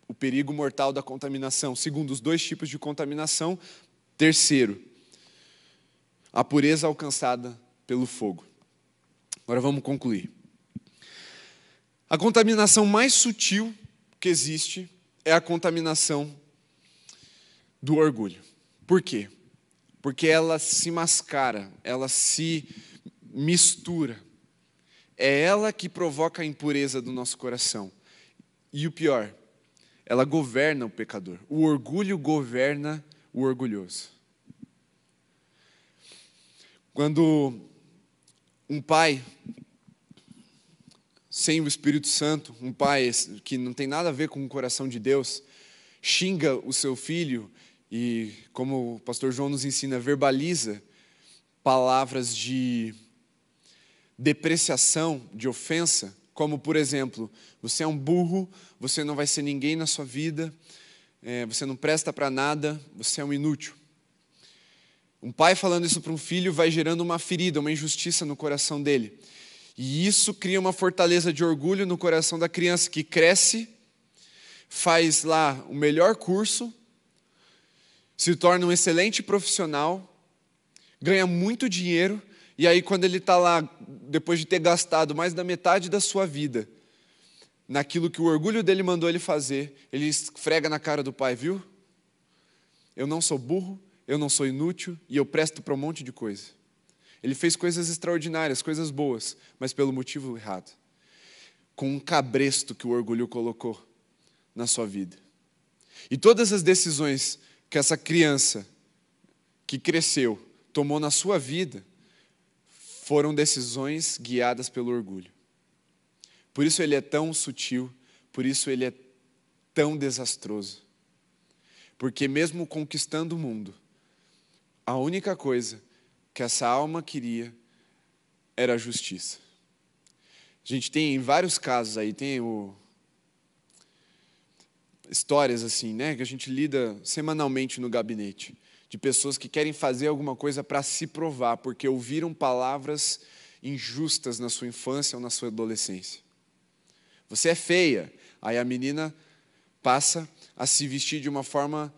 o perigo mortal da contaminação. Segundo, os dois tipos de contaminação. Terceiro, a pureza alcançada pelo fogo. Agora vamos concluir. A contaminação mais sutil que existe é a contaminação do orgulho. Por quê? Porque ela se mascara, ela se mistura. É ela que provoca a impureza do nosso coração. E o pior, ela governa o pecador. O orgulho governa o orgulhoso. Quando um pai sem o Espírito Santo, um pai que não tem nada a ver com o coração de Deus, xinga o seu filho e, como o pastor João nos ensina, verbaliza palavras de depreciação, de ofensa, como, por exemplo, você é um burro, você não vai ser ninguém na sua vida, é, você não presta para nada, você é um inútil. Um pai falando isso para um filho vai gerando uma ferida, uma injustiça no coração dele. E isso cria uma fortaleza de orgulho no coração da criança que cresce, faz lá o melhor curso, se torna um excelente profissional, ganha muito dinheiro, e aí, quando ele está lá, depois de ter gastado mais da metade da sua vida naquilo que o orgulho dele mandou ele fazer, ele esfrega na cara do pai, viu? Eu não sou burro, eu não sou inútil e eu presto para um monte de coisa. Ele fez coisas extraordinárias, coisas boas, mas pelo motivo errado. Com um cabresto que o orgulho colocou na sua vida. E todas as decisões que essa criança que cresceu tomou na sua vida foram decisões guiadas pelo orgulho. Por isso ele é tão sutil, por isso ele é tão desastroso. Porque mesmo conquistando o mundo, a única coisa que essa alma queria era a justiça. A gente tem vários casos aí, tem o histórias assim, né, que a gente lida semanalmente no gabinete, de pessoas que querem fazer alguma coisa para se provar, porque ouviram palavras injustas na sua infância ou na sua adolescência. Você é feia. Aí a menina passa a se vestir de uma forma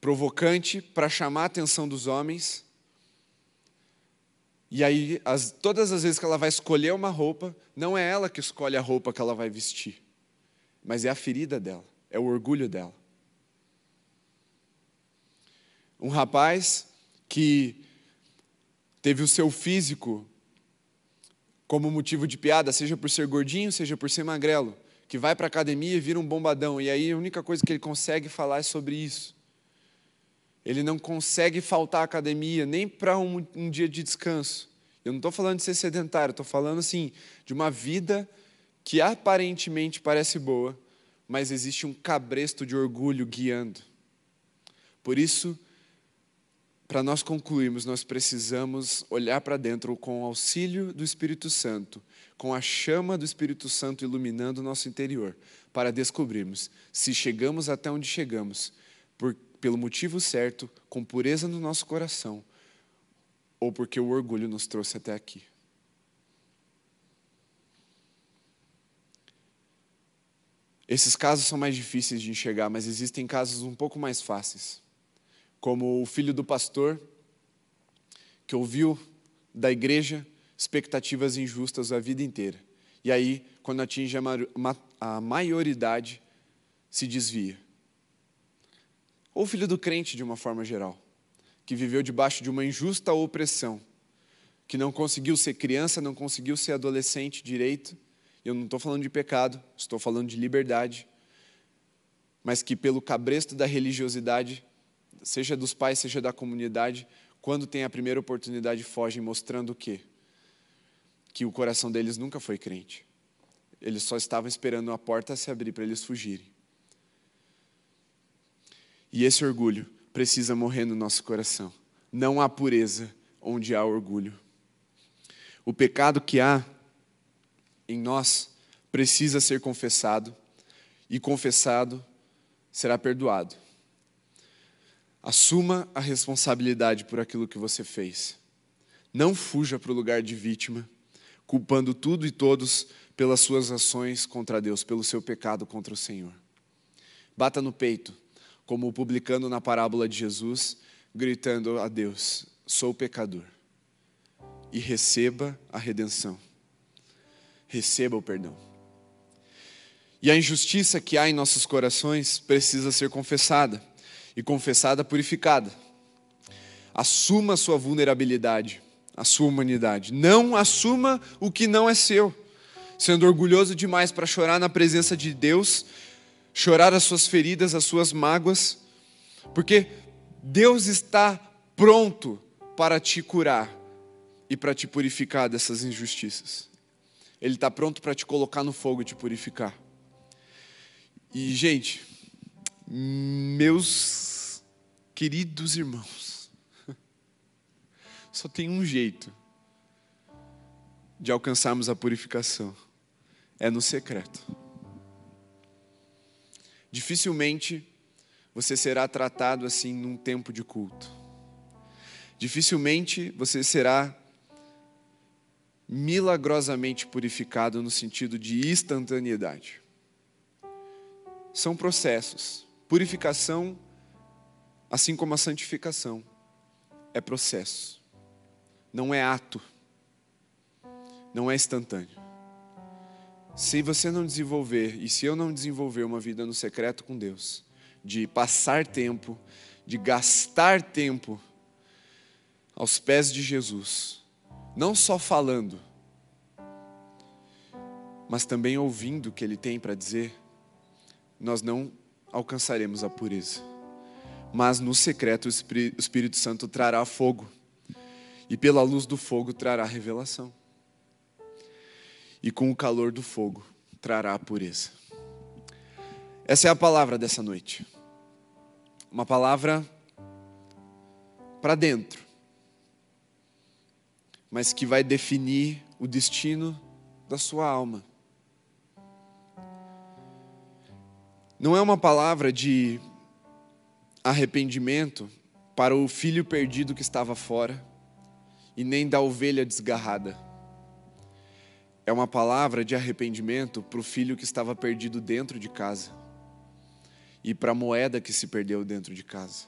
provocante para chamar a atenção dos homens. E aí, as, todas as vezes que ela vai escolher uma roupa, não é ela que escolhe a roupa que ela vai vestir, mas é a ferida dela, é o orgulho dela. Um rapaz que teve o seu físico como motivo de piada, seja por ser gordinho, seja por ser magrelo, que vai para a academia e vira um bombadão, e aí a única coisa que ele consegue falar é sobre isso. Ele não consegue faltar à academia nem para um, um, dia de descanso. Eu não estou falando de ser sedentário, estou falando assim de uma vida que aparentemente parece boa, mas existe um cabresto de orgulho guiando. Por isso, para nós concluirmos, nós precisamos olhar para dentro com o auxílio do Espírito Santo, com a chama do Espírito Santo iluminando o nosso interior, para descobrirmos se chegamos até onde chegamos por pelo motivo certo, com pureza no nosso coração, ou porque o orgulho nos trouxe até aqui. Esses casos são mais difíceis de enxergar, mas existem casos um pouco mais fáceis, como o filho do pastor, que ouviu da igreja expectativas injustas a vida inteira. E aí, quando atinge a maioridade, se desvia. Ou filho do crente, de uma forma geral, que viveu debaixo de uma injusta opressão, que não conseguiu ser criança, não conseguiu ser adolescente direito. Eu não estou falando de pecado, estou falando de liberdade, mas que pelo cabresto da religiosidade, seja dos pais, seja da comunidade, quando tem a primeira oportunidade, fogem mostrando o quê? Que o coração deles nunca foi crente. Eles só estavam esperando a porta se abrir para eles fugirem. E esse orgulho precisa morrer no nosso coração. Não há pureza onde há orgulho. O pecado que há em nós precisa ser confessado, e confessado será perdoado. Assuma a responsabilidade por aquilo que você fez. Não fuja para o lugar de vítima, culpando tudo e todos pelas suas ações contra Deus, pelo seu pecado contra o Senhor. Bata no peito como o publicano na parábola de Jesus, gritando a Deus: Sou pecador. E receba a redenção. Receba o perdão. E a injustiça que há em nossos corações precisa ser confessada, e confessada purificada. Assuma a sua vulnerabilidade, a sua humanidade. Não assuma o que não é seu, sendo orgulhoso demais para chorar na presença de Deus chorar as suas feridas, as suas mágoas, porque Deus está pronto para te curar e para te purificar dessas injustiças. Ele está pronto para te colocar no fogo e te purificar. E, gente, meus queridos irmãos, <laughs> só tem um jeito de alcançarmos a purificação: é no secreto dificilmente você será tratado assim num tempo de culto. Dificilmente você será milagrosamente purificado no sentido de instantaneidade. São processos. Purificação assim como a santificação, é processo, não é ato, não é instantâneo. Se você não desenvolver, e se eu não desenvolver uma vida no secreto com Deus, de passar tempo, de gastar tempo aos pés de Jesus, não só falando, mas também ouvindo o que Ele tem para dizer, nós não alcançaremos a pureza. Mas no secreto o Espírito Santo trará fogo, e pela luz do fogo trará revelação e com o calor do fogo trará a pureza. Essa é a palavra dessa noite. Uma palavra para dentro, mas que vai definir o destino da sua alma. Não é uma palavra de arrependimento para o filho perdido que estava fora e nem da ovelha desgarrada é uma palavra de arrependimento para o filho que estava perdido dentro de casa e para a moeda que se perdeu dentro de casa.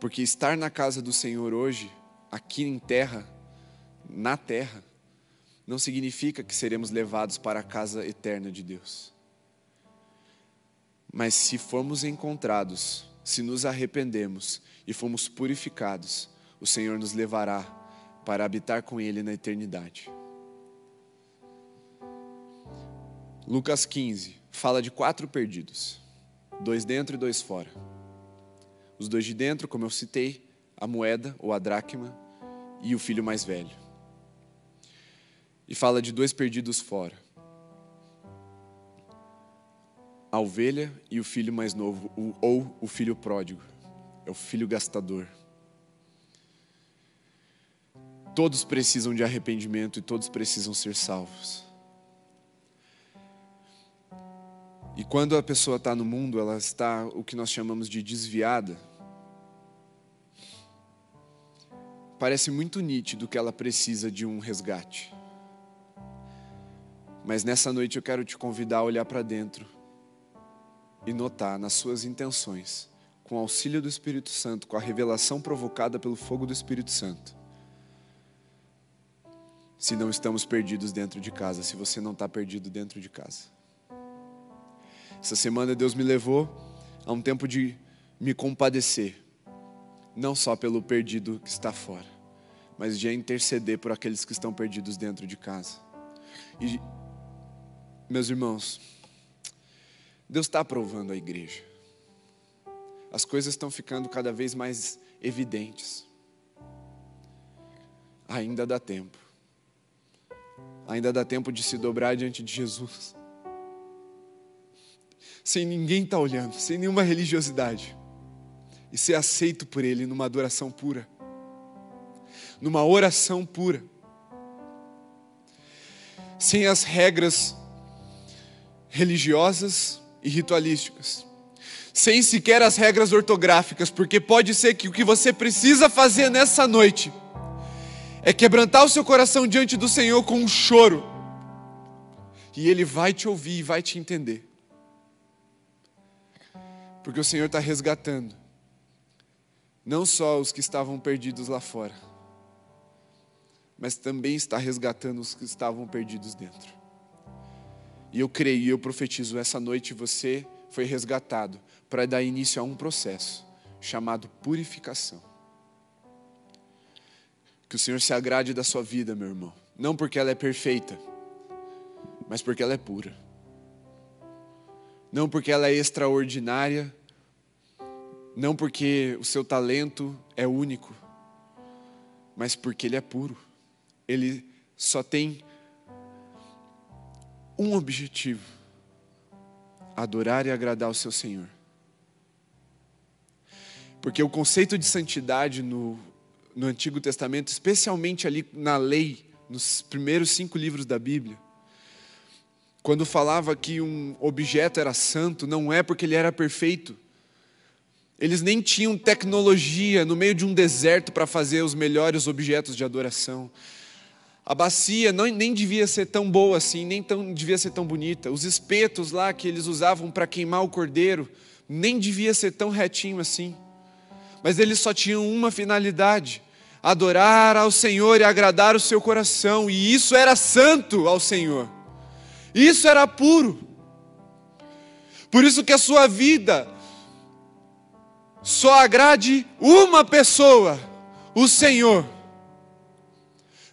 Porque estar na casa do Senhor hoje, aqui em terra, na terra, não significa que seremos levados para a casa eterna de Deus. Mas se formos encontrados, se nos arrependemos e fomos purificados, o Senhor nos levará para habitar com Ele na eternidade. Lucas 15 fala de quatro perdidos: dois dentro e dois fora. Os dois de dentro, como eu citei, a moeda ou a dracma e o filho mais velho. E fala de dois perdidos fora: a ovelha e o filho mais novo, ou o filho pródigo, é o filho gastador. Todos precisam de arrependimento e todos precisam ser salvos. E quando a pessoa está no mundo, ela está o que nós chamamos de desviada. Parece muito nítido que ela precisa de um resgate. Mas nessa noite eu quero te convidar a olhar para dentro e notar nas suas intenções, com o auxílio do Espírito Santo, com a revelação provocada pelo fogo do Espírito Santo, se não estamos perdidos dentro de casa, se você não está perdido dentro de casa. Essa semana Deus me levou a um tempo de me compadecer, não só pelo perdido que está fora, mas de interceder por aqueles que estão perdidos dentro de casa. E, meus irmãos, Deus está aprovando a igreja. As coisas estão ficando cada vez mais evidentes. Ainda dá tempo. Ainda dá tempo de se dobrar diante de Jesus. Sem ninguém estar tá olhando, sem nenhuma religiosidade. E ser aceito por Ele numa adoração pura. Numa oração pura. Sem as regras religiosas e ritualísticas. Sem sequer as regras ortográficas, porque pode ser que o que você precisa fazer nessa noite é quebrantar o seu coração diante do Senhor com um choro, e Ele vai te ouvir e vai te entender, porque o Senhor está resgatando, não só os que estavam perdidos lá fora, mas também está resgatando os que estavam perdidos dentro. E eu creio e eu profetizo essa noite você foi resgatado para dar início a um processo chamado purificação. Que o Senhor se agrade da sua vida, meu irmão. Não porque ela é perfeita, mas porque ela é pura. Não porque ela é extraordinária, não porque o seu talento é único, mas porque ele é puro. Ele só tem um objetivo: adorar e agradar o seu Senhor. Porque o conceito de santidade no no Antigo Testamento, especialmente ali na lei, nos primeiros cinco livros da Bíblia, quando falava que um objeto era santo, não é porque ele era perfeito. Eles nem tinham tecnologia no meio de um deserto para fazer os melhores objetos de adoração. A bacia não, nem devia ser tão boa assim, nem tão, devia ser tão bonita. Os espetos lá que eles usavam para queimar o cordeiro, nem devia ser tão retinho assim, mas eles só tinham uma finalidade: adorar ao Senhor e agradar o seu coração, e isso era santo ao Senhor, isso era puro. Por isso que a sua vida só agrade uma pessoa, o Senhor.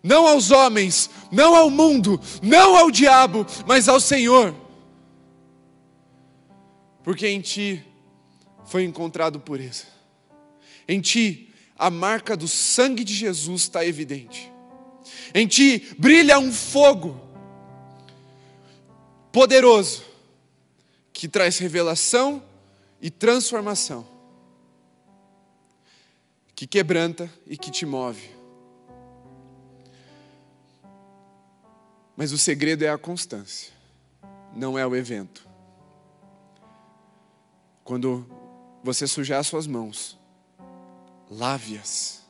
Não aos homens, não ao mundo, não ao diabo, mas ao Senhor. Porque em ti foi encontrado pureza. Em ti a marca do sangue de Jesus está evidente. Em ti brilha um fogo poderoso que traz revelação e transformação, que quebranta e que te move. Mas o segredo é a constância, não é o evento. Quando você sujar suas mãos, lave-as.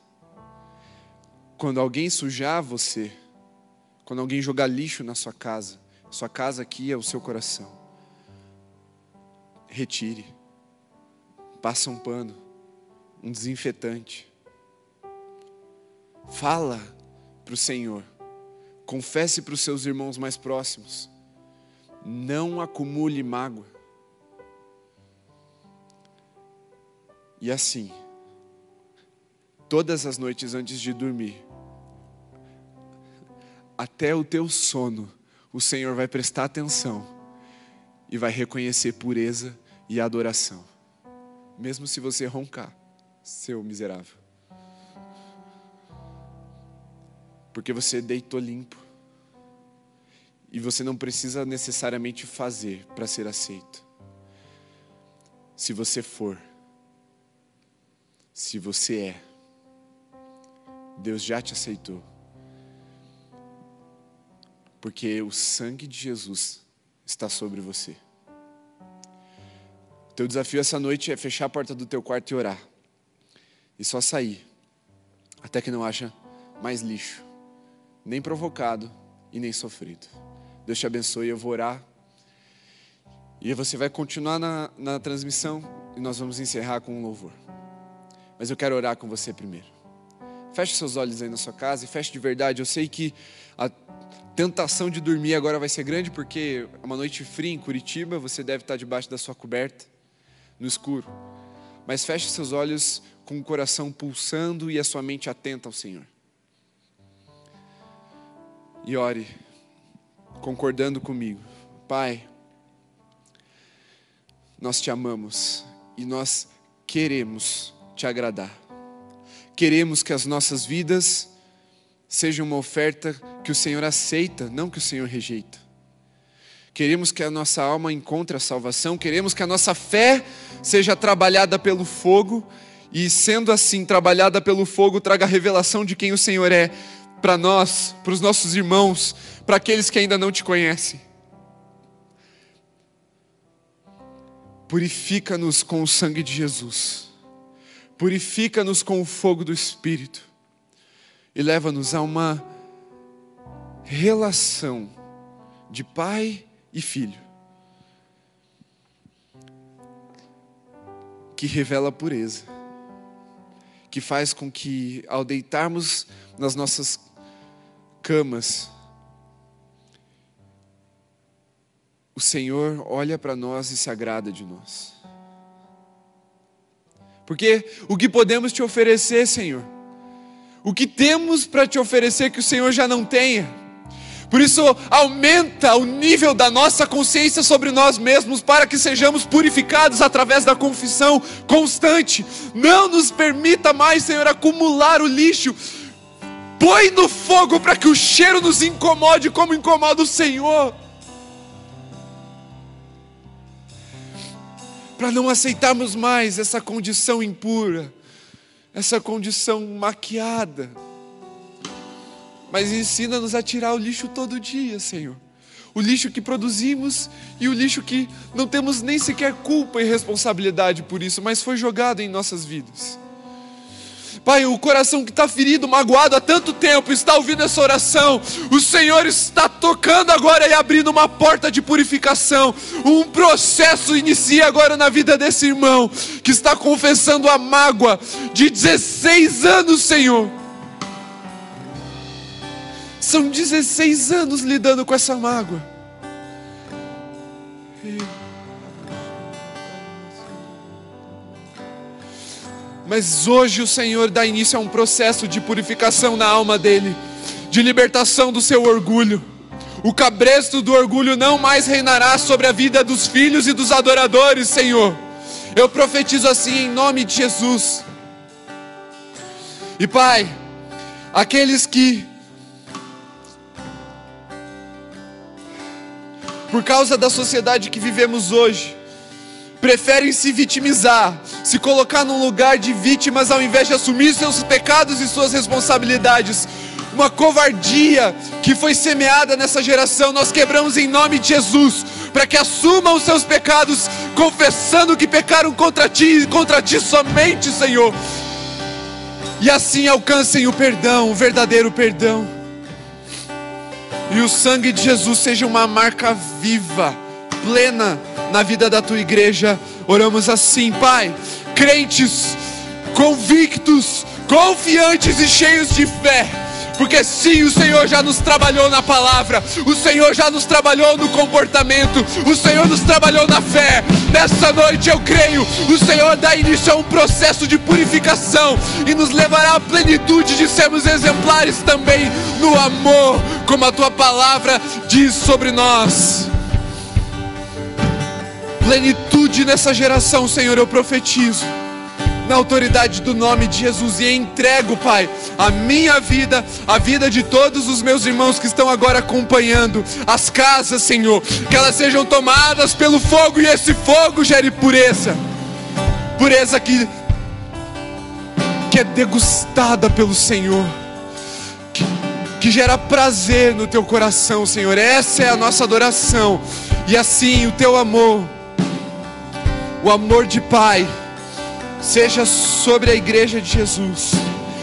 Quando alguém sujar você, quando alguém jogar lixo na sua casa, sua casa aqui é o seu coração. Retire. Passa um pano, um desinfetante. Fala para o Senhor. Confesse para os seus irmãos mais próximos. Não acumule mágoa. E assim, todas as noites antes de dormir, até o teu sono, o Senhor vai prestar atenção e vai reconhecer pureza e adoração, mesmo se você roncar, seu miserável. Porque você deitou limpo. E você não precisa necessariamente fazer para ser aceito. Se você for, se você é, Deus já te aceitou. Porque o sangue de Jesus está sobre você. O teu desafio essa noite é fechar a porta do teu quarto e orar. E só sair. Até que não haja mais lixo, nem provocado e nem sofrido. Deus te abençoe, eu vou orar. E você vai continuar na, na transmissão e nós vamos encerrar com um louvor. Mas eu quero orar com você primeiro. Feche seus olhos aí na sua casa e feche de verdade. Eu sei que a tentação de dormir agora vai ser grande porque é uma noite fria em Curitiba, você deve estar debaixo da sua coberta, no escuro. Mas feche seus olhos com o coração pulsando e a sua mente atenta ao Senhor. E ore, concordando comigo. Pai, nós te amamos e nós queremos te agradar. Queremos que as nossas vidas seja uma oferta que o Senhor aceita, não que o Senhor rejeita. Queremos que a nossa alma encontre a salvação, queremos que a nossa fé seja trabalhada pelo fogo e, sendo assim trabalhada pelo fogo, traga a revelação de quem o Senhor é para nós, para os nossos irmãos, para aqueles que ainda não te conhecem. Purifica-nos com o sangue de Jesus, purifica-nos com o fogo do Espírito. E leva-nos a uma relação de pai e filho que revela a pureza, que faz com que ao deitarmos nas nossas camas, o Senhor olha para nós e se agrada de nós. Porque o que podemos te oferecer, Senhor? o que temos para te oferecer que o Senhor já não tenha. Por isso, aumenta o nível da nossa consciência sobre nós mesmos, para que sejamos purificados através da confissão constante. Não nos permita mais, Senhor, acumular o lixo. Põe no fogo para que o cheiro nos incomode, como incomoda o Senhor. Para não aceitarmos mais essa condição impura essa condição maquiada. Mas ensina-nos a tirar o lixo todo dia, Senhor. O lixo que produzimos e o lixo que não temos nem sequer culpa e responsabilidade por isso, mas foi jogado em nossas vidas. Pai, o coração que está ferido, magoado há tanto tempo, está ouvindo essa oração. O Senhor está tocando agora e abrindo uma porta de purificação. Um processo inicia agora na vida desse irmão que está confessando a mágoa de 16 anos, Senhor. São 16 anos lidando com essa mágoa. Mas hoje o Senhor dá início a um processo de purificação na alma dele, de libertação do seu orgulho. O cabresto do orgulho não mais reinará sobre a vida dos filhos e dos adoradores, Senhor. Eu profetizo assim em nome de Jesus. E Pai, aqueles que, por causa da sociedade que vivemos hoje, preferem se vitimizar, se colocar num lugar de vítimas ao invés de assumir seus pecados e suas responsabilidades. Uma covardia que foi semeada nessa geração, nós quebramos em nome de Jesus, para que assumam os seus pecados, confessando que pecaram contra ti, contra ti somente, Senhor, e assim alcancem o perdão, o verdadeiro perdão. E o sangue de Jesus seja uma marca viva, plena na vida da tua igreja. Oramos assim, Pai, crentes, convictos, confiantes e cheios de fé. Porque sim, o Senhor já nos trabalhou na palavra, o Senhor já nos trabalhou no comportamento, o Senhor nos trabalhou na fé. Nessa noite eu creio, o Senhor dá início a um processo de purificação e nos levará à plenitude de sermos exemplares também no amor, como a tua palavra diz sobre nós plenitude nessa geração, Senhor, eu profetizo. Na autoridade do nome de Jesus, e entrego, Pai, a minha vida, a vida de todos os meus irmãos que estão agora acompanhando, as casas, Senhor, que elas sejam tomadas pelo fogo, e esse fogo gere pureza, pureza que, que é degustada pelo Senhor, que, que gera prazer no teu coração, Senhor. Essa é a nossa adoração, e assim o teu amor o amor de Pai seja sobre a igreja de Jesus,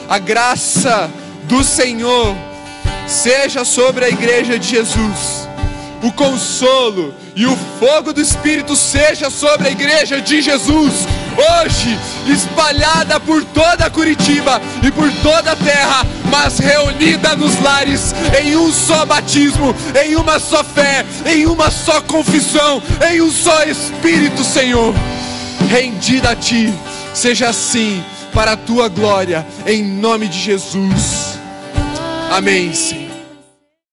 a graça do Senhor seja sobre a igreja de Jesus, o consolo e o fogo do Espírito seja sobre a igreja de Jesus, hoje espalhada por toda Curitiba e por toda a terra, mas reunida nos lares em um só batismo, em uma só fé, em uma só confissão, em um só Espírito, Senhor rendida a Ti. Seja assim para a Tua glória, em nome de Jesus. Amém, Senhor.